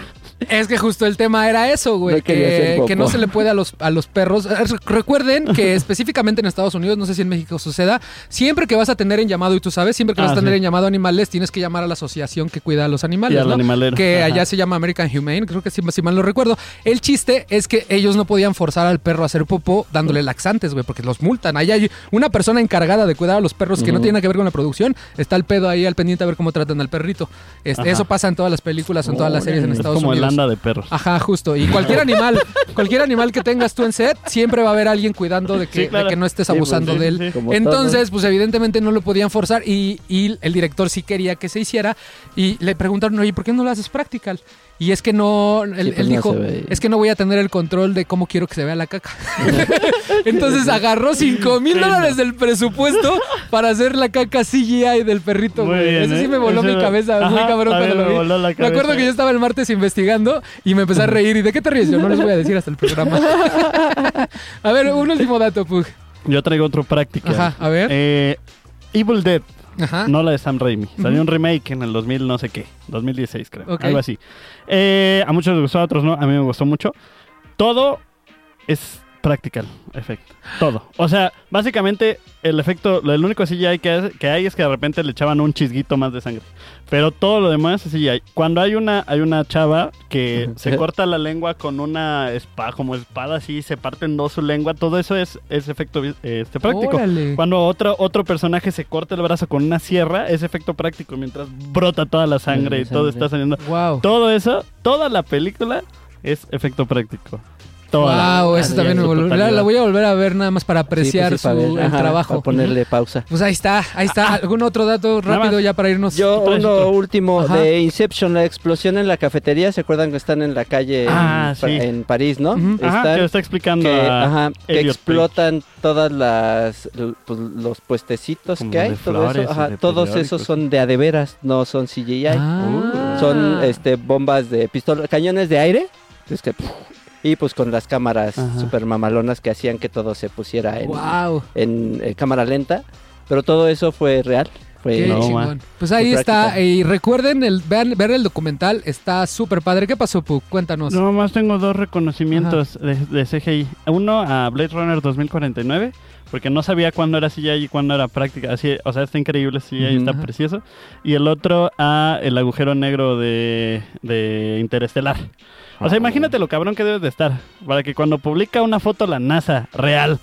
Es que justo el tema era eso, güey. No hacer que, no se le puede a los, a los perros. Eh, Recuerden que <laughs> específicamente en Estados Unidos, no sé si en México suceda, siempre que vas a tener en llamado, y tú sabes, siempre que vas Ah, a tener sí. en llamado animales, tienes que llamar a la asociación que cuida a los animales, Y ¿no? Que Ajá. allá se llama American Humane, creo que si, si mal lo recuerdo. El chiste es que ellos no podían forzar al perro a hacer popó dándole laxantes, güey, porque los multan. Allá hay una persona encargada de cuidar a los perros que no tiene nada que ver con la producción. Está el pedo ahí al pendiente a ver cómo tratan al perrito. Este, eso pasa en todas las películas, en todas las series en Es Estados como Unidos. El anda de perros. Ajá, justo. Y cualquier <laughs> animal, cualquier animal que tengas tú en set, siempre va a haber alguien cuidando de que, Sí, claro. de que no estés Sí, pues, abusando sí, de él. sí, sí. Como Entonces, pues evidentemente no lo podían forzar y, y el director sí quería que se hiciera y le preguntaron, oye, ¿por qué no lo haces practical? Y es que no, él, Sí, él pues no dijo, es que no voy a tener el control de cómo quiero que se vea la caca. <laughs> Entonces agarró 5 mil dólares del presupuesto para hacer la caca CGI del perrito. Muy güey. bien, Eso sí ¿eh? me voló Eso- mi cabeza, muy cabrón cuando lo me vi. Me acuerdo que yo estaba el martes investigando y me empecé a reír. ¿Y de qué te ríes? Yo no les voy a decir hasta el programa. <laughs> a ver, un último dato, Pug. Yo traigo otro práctico. Ajá, a ver. Eh, Evil Dead, Ajá. no la de Sam Raimi. Salió un remake en el 2000 no sé qué, 2016 creo, algo así. Eh, a muchos les gustó, a otros no, a mí me gustó mucho. Todo es Practical, efecto. Todo. O sea, básicamente el efecto, lo- el único CGI que hay, que hay es que de repente le echaban un chisguito más de sangre. Pero todo lo demás es CGI. Cuando hay una, hay una chava que se corta la lengua con una espada, como espada así, se parte en dos su lengua, todo eso es, es efecto este, práctico. Órale. Cuando otro, otro personaje se corta el brazo con una sierra, es efecto práctico, mientras brota toda la sangre y todo está saliendo. Wow. Todo eso, toda la película es efecto práctico. Toda. Wow, Así eso también en me volvió- la, la voy a volver a ver nada más para apreciar Sí, pues sí, para su ver, el ajá, trabajo. para ponerle pausa. Pues ahí está, ahí está. ¿Algún otro dato rápido ya para irnos? Yo, uno otro. último Ajá. de Inception, la explosión en la cafetería. ¿Se acuerdan que están en la calle Ah, en, sí. en París, no? Ujú. Ajá, Están que lo está explicando que, a ajá, que explotan todas las pues, los puestecitos Como que hay, todo flores eso, ajá, todos esos son de a de veras, no son CGI. Ah. Son este bombas de pistola, cañones de aire, es que, puf, y pues con las cámaras Ajá. super mamalonas que hacían que todo se pusiera en, Wow. en, eh, cámara lenta, pero todo eso fue real. Fue Qué no, chingón. man. Pues ahí Fue está. práctica. Y recuerden el, vean, ver el documental. Está súper padre. ¿Qué pasó, Puck? Cuéntanos. No, más tengo dos reconocimientos de, de CGI. Uno a Blade Runner 2049, porque no sabía cuándo era CGI y cuándo era práctica. Así, o sea, está increíble CGI, está precioso. Y el otro a El agujero negro de, de Interestelar. O sea, Ah. imagínate lo cabrón que debes de estar. Para que cuando publica una foto la NASA real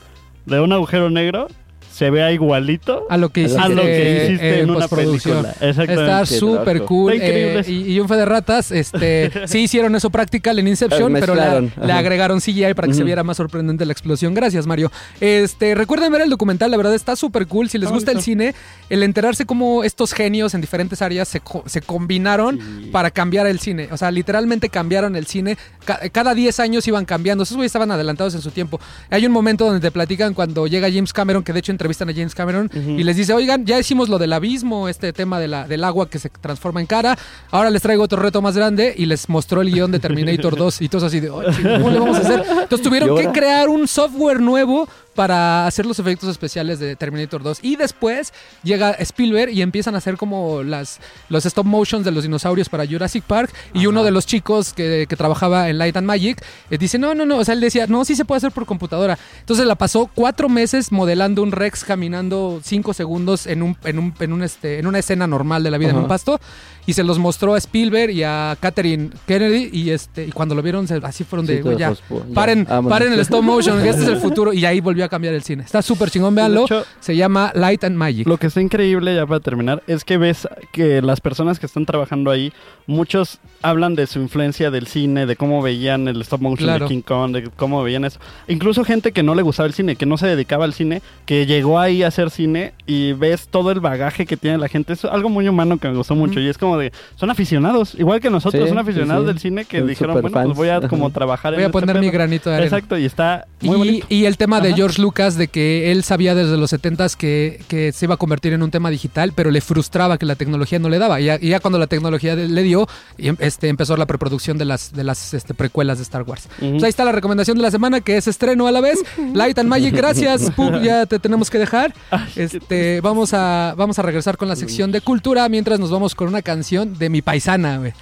de un agujero negro, se vea igualito A lo que hiciste, a lo que hiciste en una postproducción. película. Exactamente. Está súper cool. Eh, y, y un fe de ratas, este, <laughs> sí hicieron eso practical en Inception, Eh, pero le, agregaron CGI para que se viera más sorprendente la explosión. Gracias, Mario. Este, recuerden ver el documental, la verdad está súper cool. Si les Está gusta el cine, el enterarse cómo estos genios en diferentes áreas se, co- se combinaron Sí. para cambiar el cine. O sea, literalmente cambiaron el cine. Ca- cada 10 años iban cambiando. Esos güeyes estaban adelantados en su tiempo. Hay un momento donde te platican cuando llega James Cameron, que de hecho entrevistan a James Cameron, y les dice, oigan, ya hicimos lo del abismo, este tema de la, del agua que se transforma en cara. Ahora les traigo otro reto más grande y les mostró el guion de Terminator 2 y todos así de, "Oh, ¿cómo le vamos a hacer? Entonces tuvieron ¿Y que crear un software nuevo para hacer los efectos especiales de Terminator 2. Y después llega Spielberg y empiezan a hacer como las, los stop motions de los dinosaurios para Jurassic Park. Y uno de los chicos que, que trabajaba en Light and Magic eh, dice, no, no, no. O sea, él decía, no, sí se puede hacer por computadora. Entonces la pasó cuatro meses modelando un Rex caminando cinco segundos en un, en un, en un, este, en una escena normal de la vida en un pasto. Y se los mostró a Spielberg y a Catherine Kennedy. Y este, y cuando lo vieron, se- así fueron de, Sí, ya, ya, paren, vámonos. paren el stop motion, que este es el <laughs> futuro. Y ahí volvió a cambiar el cine. Está súper chingón, véanlo. hecho- Se llama Light and Magic. Lo que está increíble, ya para terminar, es que ves que las personas que están trabajando ahí, muchos hablan de su influencia del cine, de cómo veían el stop motion Claro. de King Kong, de cómo veían eso. Incluso gente que no le gustaba el cine, que no se dedicaba al cine, que llegó ahí a hacer cine y ves todo el bagaje que tiene la gente. Es algo muy humano que me gustó mucho y es como de, son aficionados, igual que nosotros, Sí, son aficionados sí, sí. del cine que Son dijeron, bueno, pues voy a como trabajar Voy en a este poner mi pedo". granito de arena. Exacto, y está muy y, bonito. y el tema de. George Lucas, de que él sabía desde los 70s que, que se iba a convertir en un tema digital, pero le frustraba que la tecnología no le daba. Y ya, y ya cuando la tecnología de- le dio, y em- este, empezó la preproducción de las, de las este, precuelas de Star Wars. Pues ahí está la recomendación de la semana, que es estreno a la vez. <laughs> Light and Magic, gracias. <laughs> Pug, ya te tenemos que dejar. Este, vamos, a, vamos a regresar con la sección de cultura, mientras nos vamos con una canción de mi paisana, güey.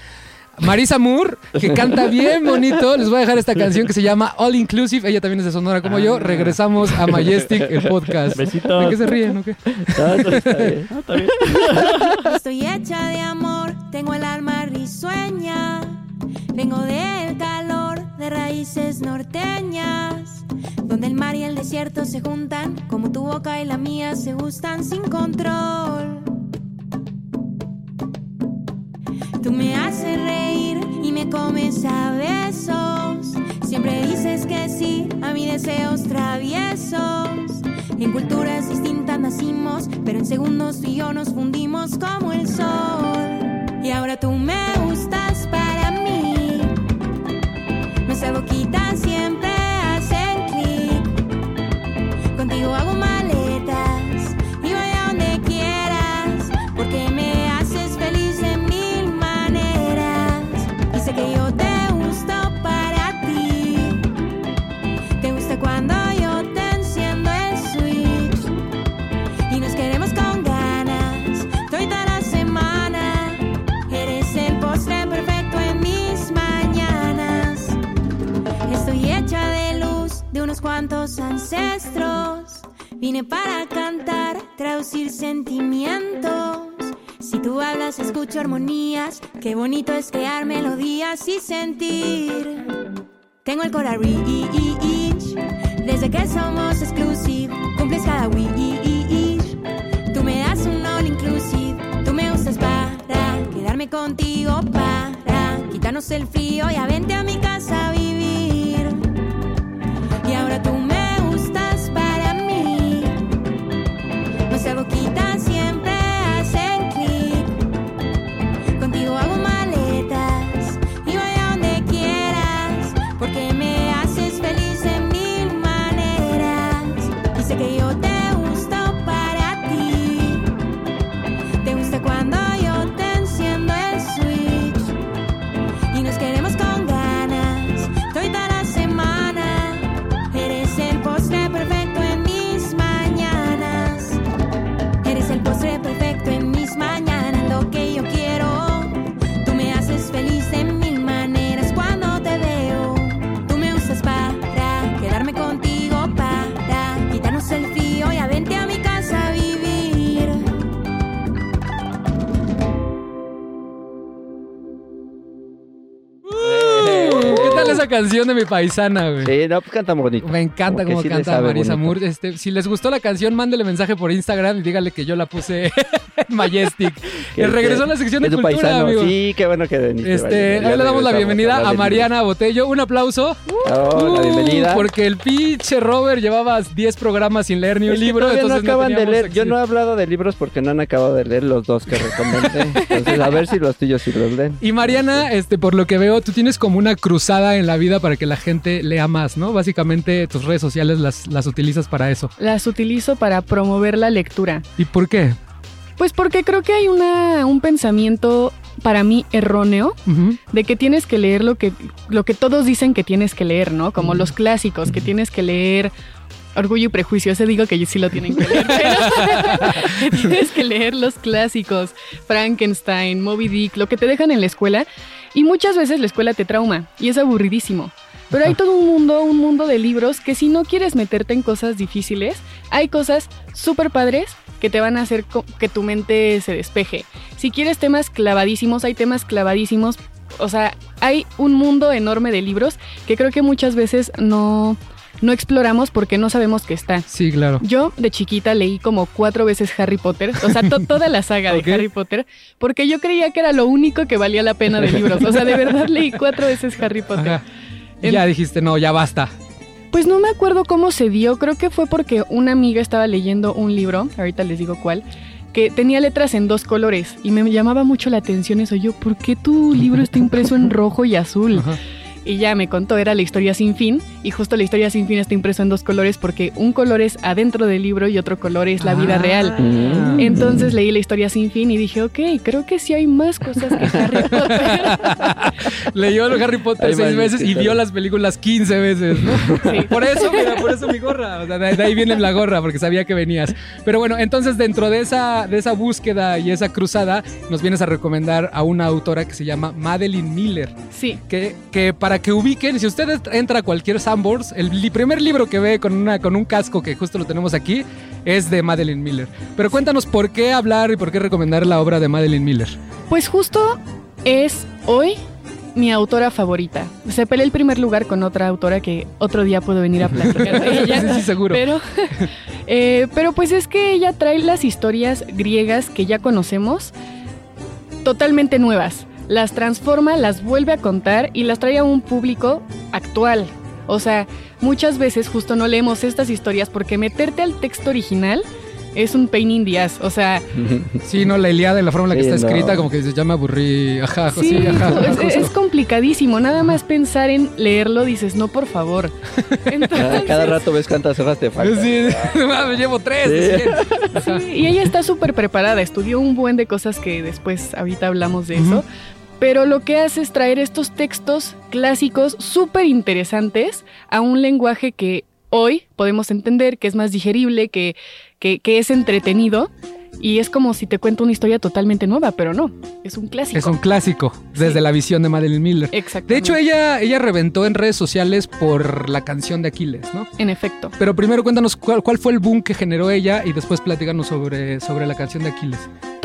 Marisa Moore, que canta bien bonito. Les voy a dejar esta canción que se llama All Inclusive. Ella también es de Sonora como yo. Regresamos a Majestic, el podcast. Besitos. ¿De qué se ríen o qué? No, no, está bien. Ah, está bien. Estoy hecha de amor, tengo el alma risueña. Vengo del calor de raíces norteñas, donde el mar y el desierto se juntan, como tu boca y la mía se gustan sin control. Tú me haces reír y me comes a besos. Siempre dices que sí a mis deseos traviesos. En culturas distintas nacimos, pero en segundos tú y yo nos fundimos como el sol. Y ahora tú me gustas para mí. Nuestra boquita Vine para cantar, traducir sentimientos. Si tú hablas, escucho armonías. Qué bonito es crear melodías y sentir. Tengo el corazón reach. Desde que somos exclusive, cumples cada wish. Tú me das un all inclusive. Tú me usas para quedarme contigo, para quitarnos el frío y a vente a mi casa a vivir. Esa canción de mi paisana, güey? Sí, no, pues canta bonito. Me encanta Como cómo sí canta Marisa. Moore. Este, si les gustó la canción, mándele mensaje por Instagram y dígale que yo la puse <laughs> en Majestic. <laughs> Que- regresó a la sección de cultura, paisano. amigo. Sí, qué bueno que viniste. Este, ahí le damos la bienvenida a Mariana Botello. Un aplauso. Oh, la Uh, bienvenida. Porque el pinche Robert llevaba 10 programas sin leer ni un Es que libro. todavía no entonces acaban de leer. Yo no he hablado de libros porque no han acabado de leer los dos que recomendé. <laughs> Entonces, a ver si los tuyos sí los leen. Y Mariana, este, por lo que veo, tú tienes como una cruzada en la vida para que la gente lea más, ¿no? Básicamente tus redes sociales las, las utilizas para eso. Las utilizo para promover la lectura. ¿Y por qué? Pues porque creo que hay una, un pensamiento para mí erróneo de que tienes que leer lo que, lo que todos dicen que tienes que leer, ¿no? Como los clásicos, que tienes que leer Orgullo y Prejuicio. Ese digo que ellos sí lo tienen que leer. pero <laughs> <laughs> tienes que leer los clásicos, Frankenstein, Moby Dick, lo que te dejan en la escuela. Y muchas veces la escuela te trauma y es aburridísimo. Pero hay todo un mundo, un mundo de libros que si no quieres meterte en cosas difíciles, hay cosas súper padres que te van a hacer que tu mente se despeje. Si quieres temas clavadísimos, hay temas clavadísimos. O sea, hay un mundo enorme de libros que creo que muchas veces no, no exploramos porque no sabemos que está. Sí, claro. Yo de chiquita leí como cuatro veces Harry Potter, o sea, to- <laughs> toda la saga de Harry Potter, porque yo creía que era lo único que valía la pena de libros. O sea, de verdad leí cuatro veces Harry Potter. Ajá. Y ya dijiste, no, ya basta. Pues no me acuerdo cómo se dio, creo que fue porque una amiga estaba leyendo un libro, ahorita les digo cuál, que tenía letras en dos colores y me llamaba mucho la atención eso. Yo, ¿por qué tu libro está impreso en <laughs> rojo y azul? Ajá. Y ya me contó, era la historia sin fin, y justo la historia sin fin está impreso en dos colores porque un color es adentro del libro y otro color es la vida Ah. real. Mm. Entonces leí la historia sin fin y dije, ok, creo que sí hay más cosas que Harry <laughs> Potter. Leyó Harry Potter Hay seis veces y vio las películas 15 veces, ¿no? Sí. Por eso, mira, por eso mi gorra. O sea, de, de ahí viene la gorra, porque sabía que venías. Pero bueno, entonces dentro de esa, de esa búsqueda y esa cruzada, nos vienes a recomendar a una autora que se llama Madeline Miller. Sí, Que, que para que ubiquen, si usted entra a cualquier Sanborns, el primer libro que ve con, una, con un casco, que justo lo tenemos aquí, es de Madeline Miller. Pero cuéntanos por qué hablar y por qué recomendar la obra de Madeline Miller. Pues justo es hoy mi autora favorita. Se peleé el primer lugar con otra autora que otro día puedo venir a <laughs> platicar de ella. Sí, sí, seguro. Pero, <laughs> eh, pero pues es que ella trae las historias griegas que ya conocemos totalmente nuevas. Las transforma, las vuelve a contar y las trae a un público actual. O sea, muchas veces justo no leemos estas historias porque meterte al texto original es un pain in the ass. O sea, <laughs> Sí, no, la Iliada en la forma en la que Sí, está no. escrita, como que se llama aburrí, ajá, Sí, sí, ajá. es, justo. es complicadísimo. Nada más pensar en leerlo dices, no, por favor. <laughs> Cada, Entonces, cada rato ves cuántas hojas te faltan. Sí, <laughs> me llevo tres. Sí, y ella está súper preparada. Estudió un buen de cosas que después, ahorita hablamos de eso. Pero lo que hace es traer estos textos clásicos súper interesantes a un lenguaje que hoy podemos entender, que es más digerible, que, que, que es entretenido. Y es como si te cuento una historia totalmente nueva, pero no, es un clásico. Es un clásico, desde Sí. la visión de Madeline Miller. Exactamente. De hecho, ella, ella reventó en redes sociales por la canción de Aquiles, ¿no? En efecto. Pero primero cuéntanos cuál, cuál fue el boom que generó ella y después platícanos sobre, sobre la canción de Aquiles.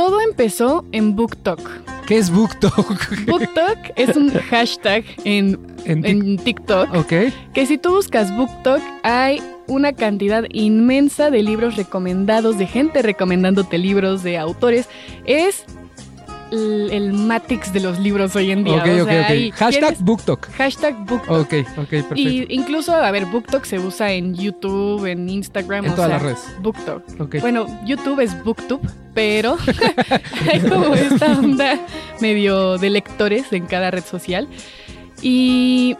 Todo empezó en BookTok. ¿Qué es BookTok? <laughs> BookTok es un hashtag en, En TikTok ok. que si tú buscas BookTok hay una cantidad inmensa de libros recomendados, de gente recomendándote libros, de autores. Es el, el de los libros hoy en día. Ok, o ok, sea, ok. hay- Hashtag. BookTok. Hashtag BookTok. Ok, ok, perfecto. Y incluso, a ver, BookTok se usa en YouTube, en Instagram. en o todas sea, las redes. BookTok. Ok. Bueno, YouTube es BookTube, pero <laughs> <laughs> hay como esta onda medio de lectores en cada red social. Y,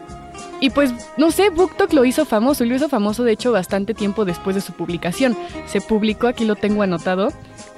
y pues, no sé, BookTok lo hizo famoso, y lo hizo famoso de hecho bastante tiempo después de su publicación. Se publicó, aquí lo tengo anotado,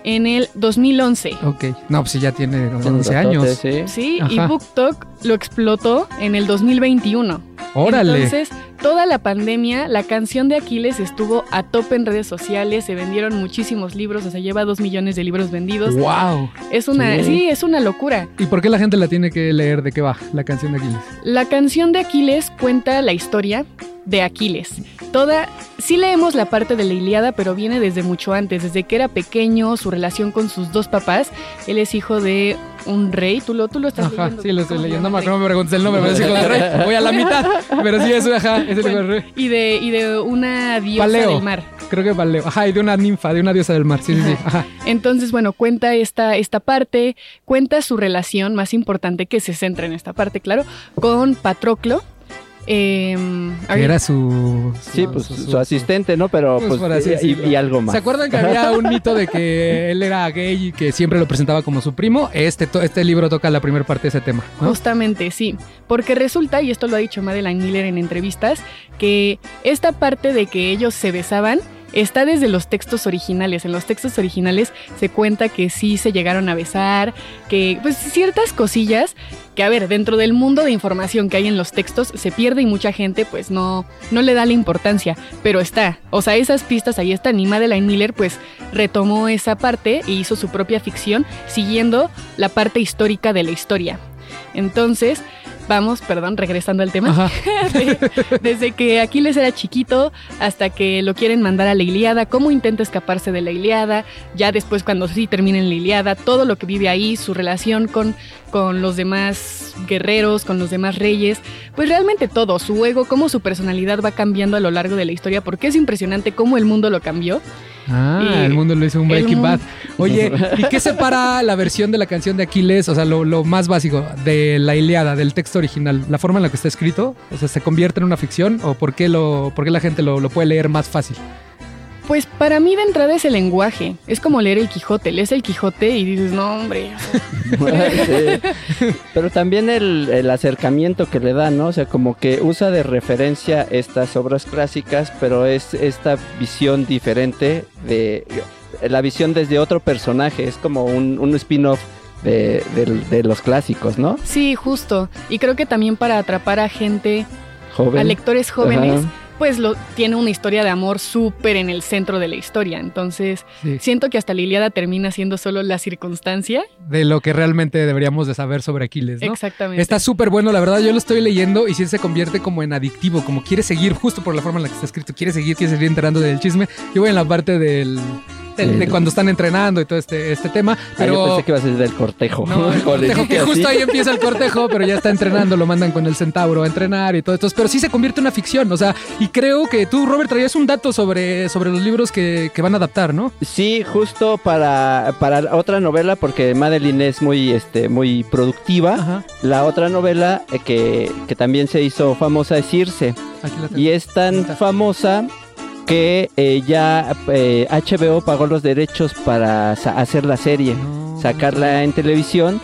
en el 2011. Ok. No, pues sí, ya tiene Un 11 ratote, años. sí. Sí, y. BookTok lo explotó en el 2021. Órale. Entonces, toda la pandemia, la canción de Aquiles estuvo a tope en redes sociales, se vendieron muchísimos libros, o sea, lleva dos millones de libros vendidos. wow. Es una, Sí. sí, es una locura. ¿Y por qué la gente la tiene que leer? ¿De qué va la canción de Aquiles? La canción de Aquiles cuenta la historia de Aquiles. Toda, sí leemos la parte de la Iliada, pero viene desde mucho antes, desde que era pequeño, su relación con sus dos papás. Él es hijo de un rey, tú lo, tú lo estás Ajá, leyendo. sí, lo estoy ¿cómo se leyendo. No me no preguntes el nombre, pero es hijo del rey. Voy a la mitad. Pero sí, es, ajá, es el hijo del rey. rey? Y de, y de una diosa Paleo. del mar. Creo que Valeo. Ajá, y de una ninfa, de una diosa del mar. Sí, sí, sí. Ajá. Entonces, bueno, cuenta esta, esta parte, cuenta su relación más importante que se centra en esta parte, claro, con Patroclo. Que era su. Sí, pues su, asistente, ¿no? Pero Pues, pues, así y- algo más. ¿Se acuerdan que había un mito de que él era gay y que siempre lo presentaba como su primo? Este, to- este libro toca la primera parte de ese tema, ¿no? Justamente, sí. Porque resulta, y esto lo ha dicho Madeline Miller en entrevistas, que esta parte de que ellos se besaban está desde los textos originales. En los textos originales se cuenta que sí se llegaron a besar, que pues ciertas cosillas que a ver, dentro del mundo de información que hay en los textos se pierde y mucha gente pues no, no le da la importancia, pero está. O sea, esas pistas ahí están y Madeline Miller pues retomó esa parte e hizo su propia ficción siguiendo la parte histórica de la historia. Entonces, vamos, perdón, regresando al tema. <laughs> De- desde que Aquiles era chiquito hasta que lo quieren mandar a la Iliada, cómo intenta escaparse de la Iliada, ya después cuando sí termina en la Iliada, todo lo que vive ahí, su relación con, con los demás guerreros, con los demás reyes, pues realmente todo, su ego, cómo su personalidad va cambiando a lo largo de la historia, porque es impresionante cómo el mundo lo cambió. Ah, Y el mundo lo hizo un Breaking Bad. Oye, ¿y qué separa la versión de la canción de Aquiles, o sea, lo, lo más básico, de la Iliada, del texto original? ¿La forma en la que está escrito? O sea, ¿se convierte en una ficción o por qué, lo, por qué la gente lo, lo puede leer más fácil? Pues para mí de entrada es el lenguaje, es como leer el Quijote, lees el Quijote y dices, no hombre, <laughs> Sí. Pero también el, el acercamiento que le da, ¿no? O sea, como que usa de referencia estas obras clásicas, pero es esta visión diferente de la visión desde otro personaje. Es como un, un spin-off de, de los clásicos, ¿no? Sí, justo. Y creo que también para atrapar a gente, Joven. a lectores jóvenes, Ajá. Pues lo, tiene una historia de amor súper en el centro de la historia. Entonces, Sí. siento que hasta la Iliada termina siendo solo la circunstancia. De lo que realmente deberíamos de saber sobre Aquiles, ¿no? Exactamente. Está súper bueno, la verdad, yo lo estoy leyendo y sí se convierte como en adictivo, como quiere seguir, justo por la forma en la que está escrito, quiere seguir, quiere seguir enterando del chisme. Yo voy en la parte del... Sí. de cuando están entrenando y todo este, este tema, Ah, pero... yo pensé que iba a ser del cortejo. No, el <laughs> cortejo, que así. justo ahí empieza el cortejo, pero ya está entrenando, lo mandan con el centauro a entrenar y todo esto. Pero sí se convierte en una ficción, o sea, y creo que tú, Robert, traías un dato sobre, sobre los libros que, que van a adaptar, ¿no? Sí, justo para, para otra novela, porque Madeline es muy, este, muy productiva. Ajá. La otra novela eh, que, que también se hizo famosa es Circe. Aquí la tengo. Y es tan famosa que eh, ya eh, HBO pagó los derechos para hacer la serie, sacarla en televisión.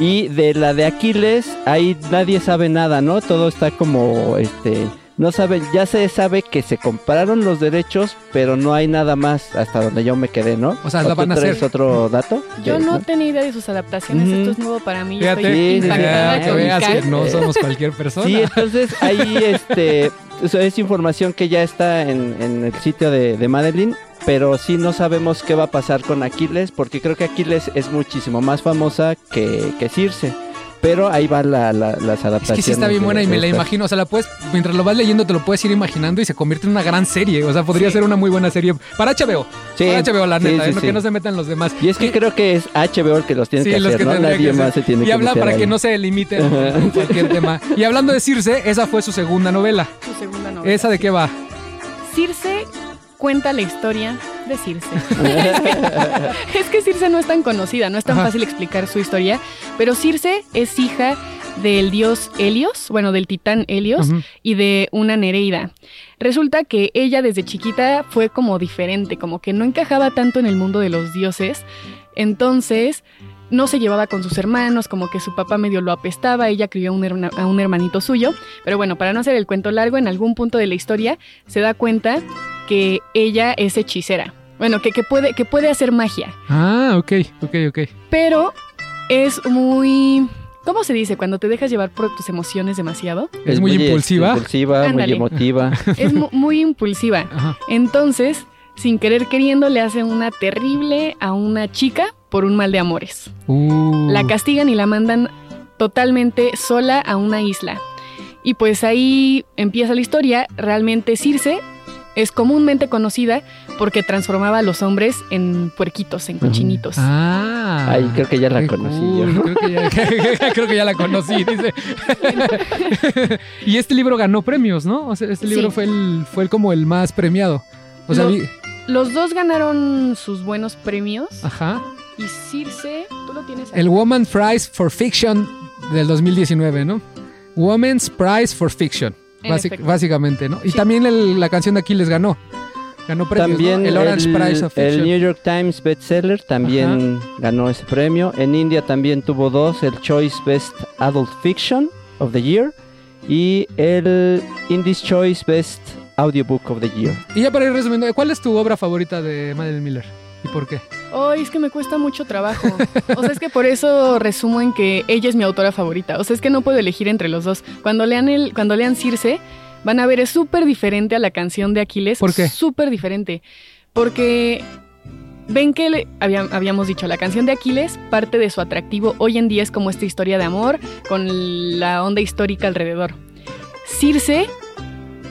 Y de la de Aquiles, ahí nadie sabe nada, ¿no? Todo está como, este, no saben, ya se sabe que se compraron los derechos, pero no hay nada más hasta donde yo me quedé, ¿no? O sea, la tú van a traes hacer. otro dato? Yo no tenía idea de sus adaptaciones, Ujú. esto es nuevo para mí. yo Fíjate, estoy Sí, sí, impactada que veas que no <laughs> somos cualquier persona. Sí, entonces ahí este eso es información que ya está en, en el sitio de, de Madeline pero sí no sabemos qué va a pasar con Aquiles, porque creo que Aquiles es muchísimo más famosa que, que Circe. Pero ahí van la- la- las Es adaptaciones. que sí está bien buena y me la imagino. O sea, la puedes, mientras lo vas leyendo, te lo puedes ir imaginando y se convierte en una gran serie. O sea, podría ser una muy buena serie. Para HBO. Sí, Para HBO, la neta. sí, ¿eh? Que no se metan los demás. Y es que creo que es HBO el que los tiene Sí, que los hacer, que ¿no? Nadie que más hacer. se tiene Y que habla para ahí. que no se limite <laughs> cualquier tema. Y hablando de Circe, esa fue su segunda novela. Su segunda novela. ¿Esa de qué va? Circe cuenta la historia de Circe. <laughs> es que Circe no es tan conocida, no es tan Ajá. fácil explicar su historia, pero Circe es hija del dios Helios, bueno, del titán Helios y de una Nereida. Resulta que ella desde chiquita fue como diferente, como que no encajaba tanto en el mundo de los dioses, entonces no se llevaba con sus hermanos, como que su papá medio lo apestaba, ella crió a un, herna- a un hermanito suyo, pero bueno, para no hacer el cuento largo, en algún punto de la historia se da cuenta que ella es hechicera. Bueno, que, que puede, que puede hacer magia, Ah, ok, ok, ok. pero es muy... ¿Cómo se dice? Cuando te dejas llevar por tus emociones demasiado. Es muy este, impulsiva. impulsiva, muy emotiva. <laughs> Es mu- muy impulsiva. Ajá. Entonces, sin querer queriendo, le hace una terrible a una chica por un mal de amores. Uh. La castigan y la mandan totalmente sola a una isla. Y pues ahí empieza la historia. Realmente Circe es comúnmente conocida porque transformaba a los hombres en puerquitos, en cochinitos. Ah. Ay, creo que ya la Qué conocí cool. yo. Creo que ya, <laughs> creo que ya la conocí, dice. <laughs> y este libro ganó premios, ¿no? O sea, este libro Sí. fue el, fue el como el más premiado. O sea, vi- Los dos ganaron sus buenos premios. ajá. Y Circe, tú lo tienes ahí. El Woman Prize for Fiction del 2019, ¿no? Woman's Prize for Fiction, Básicamente, ¿no? Y Sí. también el- la canción de Aquiles ganó. Ganó premios, ¿no? También el Orange Prize of el. New York Times bestseller también ganó ese premio. En India también tuvo dos, el Choice Best Adult Fiction of the Year y el Indies Choice Best Audiobook of the Year. Y ya para ir resumiendo, ¿cuál es tu obra favorita de Madeline Miller? ¿Y por qué? Ay, es que me cuesta mucho trabajo. O sea, es que por eso resumo en que ella es mi autora favorita. O sea, es que no puedo elegir entre los dos. Cuando lean el, cuando lean Circe, van a ver es súper diferente a la canción de Aquiles. ¿Por qué? Súper diferente. Porque ven que le- habíamos dicho, la canción de Aquiles, parte de su atractivo hoy en día es como esta historia de amor con la onda histórica alrededor. Circe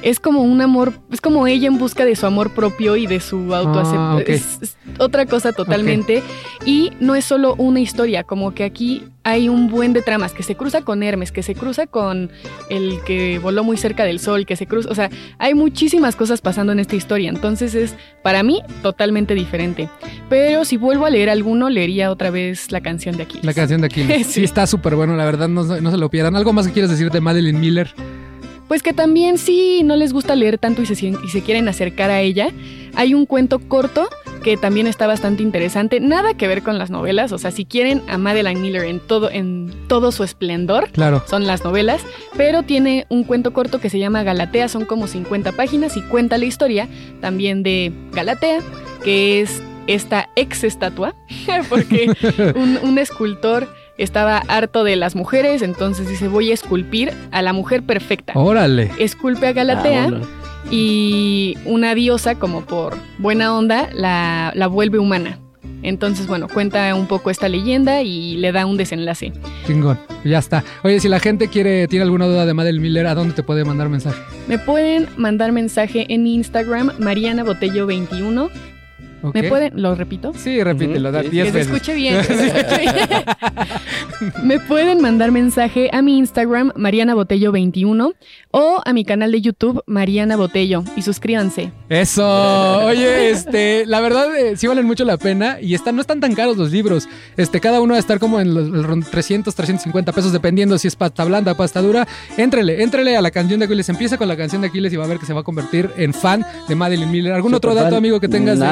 es como un amor, es como ella en busca de su amor propio y de su autoaceptación. Ah, ok. es, es otra cosa totalmente. Y no es solo una historia, como que aquí hay un buen de tramas, que se cruza con Hermes, que se cruza con el que voló muy cerca del sol, que se cruza, o sea, hay muchísimas cosas pasando en esta historia, entonces es para mí totalmente diferente. Pero si vuelvo a leer alguno, leería otra vez la canción de Aquiles. La canción de Aquiles. <laughs> sí. Sí. está súper bueno, la verdad, no, se- no se lo pierdan. ¿Algo más que quieras decir de Madeline Miller? Pues que también si no les gusta leer tanto y se, y se quieren acercar a ella, hay un cuento corto que también está bastante interesante, nada que ver con las novelas, o sea, si quieren a Madeline Miller en todo, en todo su esplendor, Claro. son las novelas, pero tiene un cuento corto que se llama Galatea, son como 50 páginas y cuenta la historia también de Galatea, que es esta ex estatua, <laughs> porque <laughs> un, un escultor estaba harto de las mujeres, entonces dice voy a esculpir a la mujer perfecta. Órale. Esculpe a Galatea Ah, bueno. y una diosa, como por buena onda, la, la vuelve humana. Entonces, bueno, cuenta un poco esta leyenda y le da un desenlace. Chingón. Ya está. Oye, si la gente quiere, tiene alguna duda de Madeline Miller, ¿a dónde te puede mandar mensaje? Me pueden mandar mensaje en Instagram, Mariana Botello 21. Me pueden, lo repito. Sí, repítelo, Ujú, da sí, 10 Que se veces. escuche <laughs> bien. que se escuche bien. Me pueden mandar mensaje a mi Instagram, Mariana Botello 21, o a mi canal de YouTube, Mariana Botello, y suscríbanse. Eso. Oye, este, la verdad eh, sí valen mucho la pena y están, no están tan caros los libros. Este, cada uno va a estar como en los, los 300, 350 pesos dependiendo si es pasta blanda, pasta dura. Éntrele, éntrele a la canción de Aquiles. Empieza con la canción de Aquiles y va a ver que se va a convertir en fan de Madeline Miller. ¿Algún otro dato, amigo, que tengas de-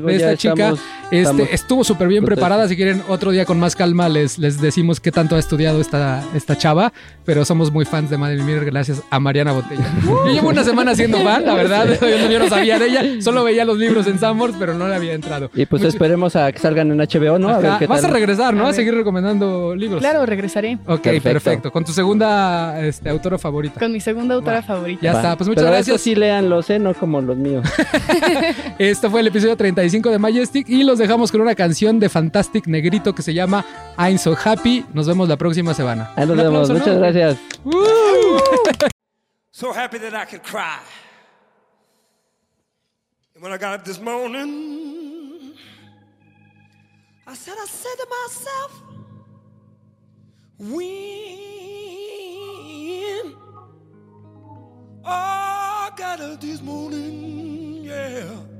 De, ya esta chica? estamos- Este, estamos estuvo súper bien preparada. Si quieren otro día con más calma les, les decimos qué tanto ha estudiado esta, esta chava, pero somos muy fans de Madeline Miller gracias a Mariana Botella. <laughs> Yo llevo una semana siendo fan, la verdad, yo, no sabía de ella, solo veía los libros en Sanborns, pero no le había entrado. Y pues esperemos a que salgan en HBO, ¿no? A ver Ajá, qué Vas tal. a regresar, ¿no? A seguir recomendando libros. Claro, regresaré Ok, Perfecto. perfecto. Con tu segunda este, autora favorita. con mi segunda autora Va. favorita. Ya Va. está, pues muchas Pero gracias. estos sí léanlos, ¿eh? No como los míos. <laughs> <laughs> Este fue el episodio 35 de Majestic y los dejamos con una canción de Fantastic Negrito que se llama I'm So Happy. Nos vemos la próxima semana. Ahí nos vemos. Muchas gracias. So happy that I could cry. And when I got up this morning, I said, I said to myself, when oh, I got up this morning, yeah.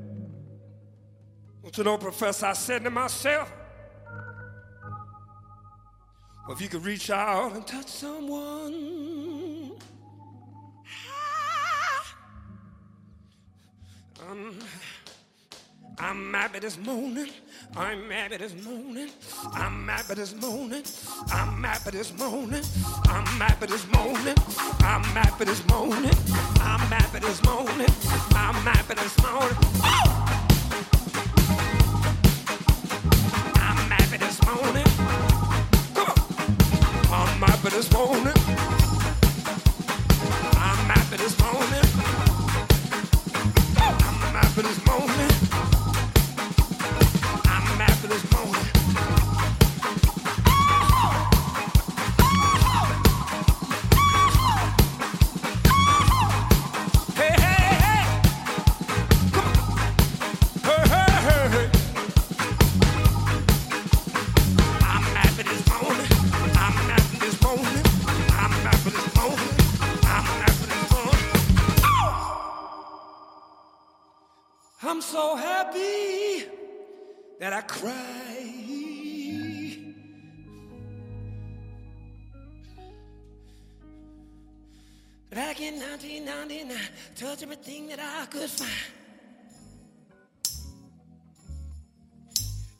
Want you know, Professor, I said to myself, well, if you could reach out and touch someone, Um, I'm happy this morning. I'm happy this morning. I'm happy this morning. I'm happy this morning. I'm happy this morning. I'm happy this morning. I'm happy this morning. I'm happy this morning. I'm I'm happy this morning. I'm happy this morning. I'm happy this morning. Cry. Back in 1999, touch everything that I could find.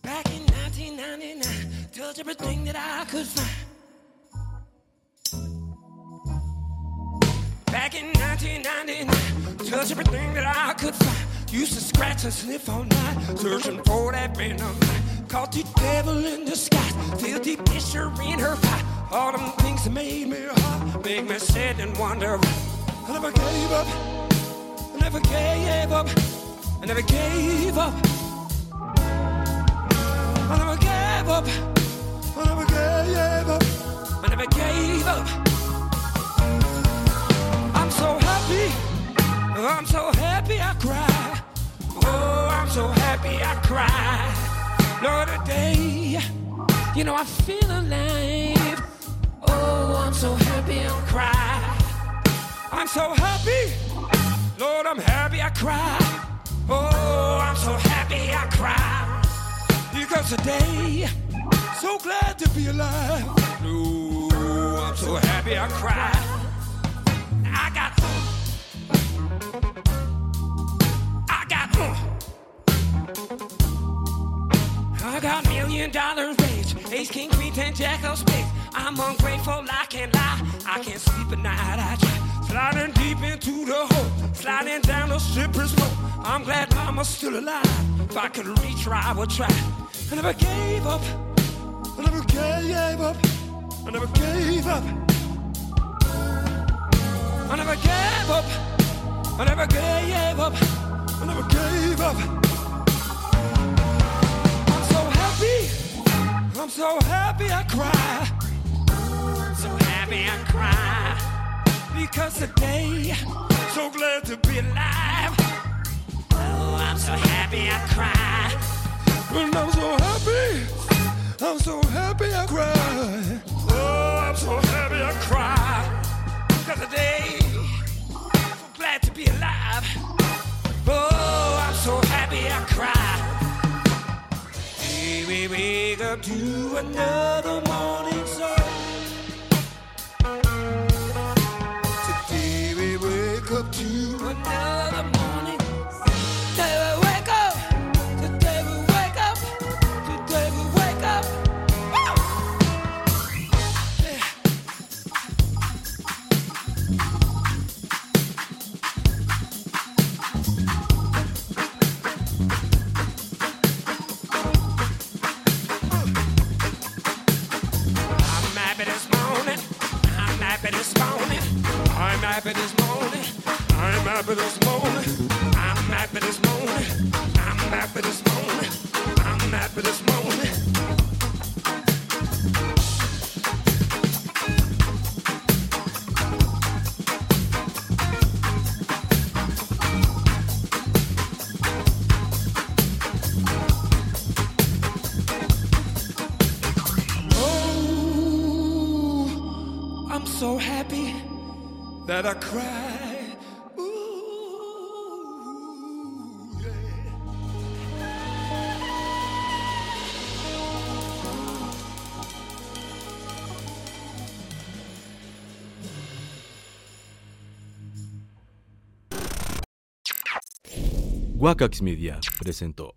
Back in 1999, touch everything that I could find. Back in 1999, touch everything that I could find. Used to scratch and sniff all night, searching for that venom. Caught the devil in disguise, feel the picture in her pie. All them things that made me hot, make me sit and wonder. I never gave up, I never gave up, I never gave up. I never gave up, I never gave up, I never gave up. I'm so happy. I'm so happy I cry. Oh, I'm so happy I cry. Lord, today, you know I feel alive. Oh, I'm so happy I cry. I'm so happy. Lord, I'm happy I cry. Oh, I'm so happy I cry. Because today, so glad to be alive. Oh, I'm so happy I cry. I got, I got million dollar rage, ace, king, queen, ten, jack of spades. I'm ungrateful, I can't lie. I can't sleep at night, I try. Sliding deep into the hole, sliding down the slippery slope. I'm glad mama's still alive. If I could reach her, I would try. I never gave up. I never gave up. I never gave up. I never gave up. I never gave up. I never gave up. I'm so happy I cry. So happy I cry. Because today, so glad to be alive. Oh, I'm so happy I cry. And I'm so happy. I'm so happy I cry. Oh, I'm so happy I cry. Because today, so glad to be alive. Oh, I'm so happy I cry. Hey, we wake up to another morning sun. Today we wake up to another Wakax Media presentó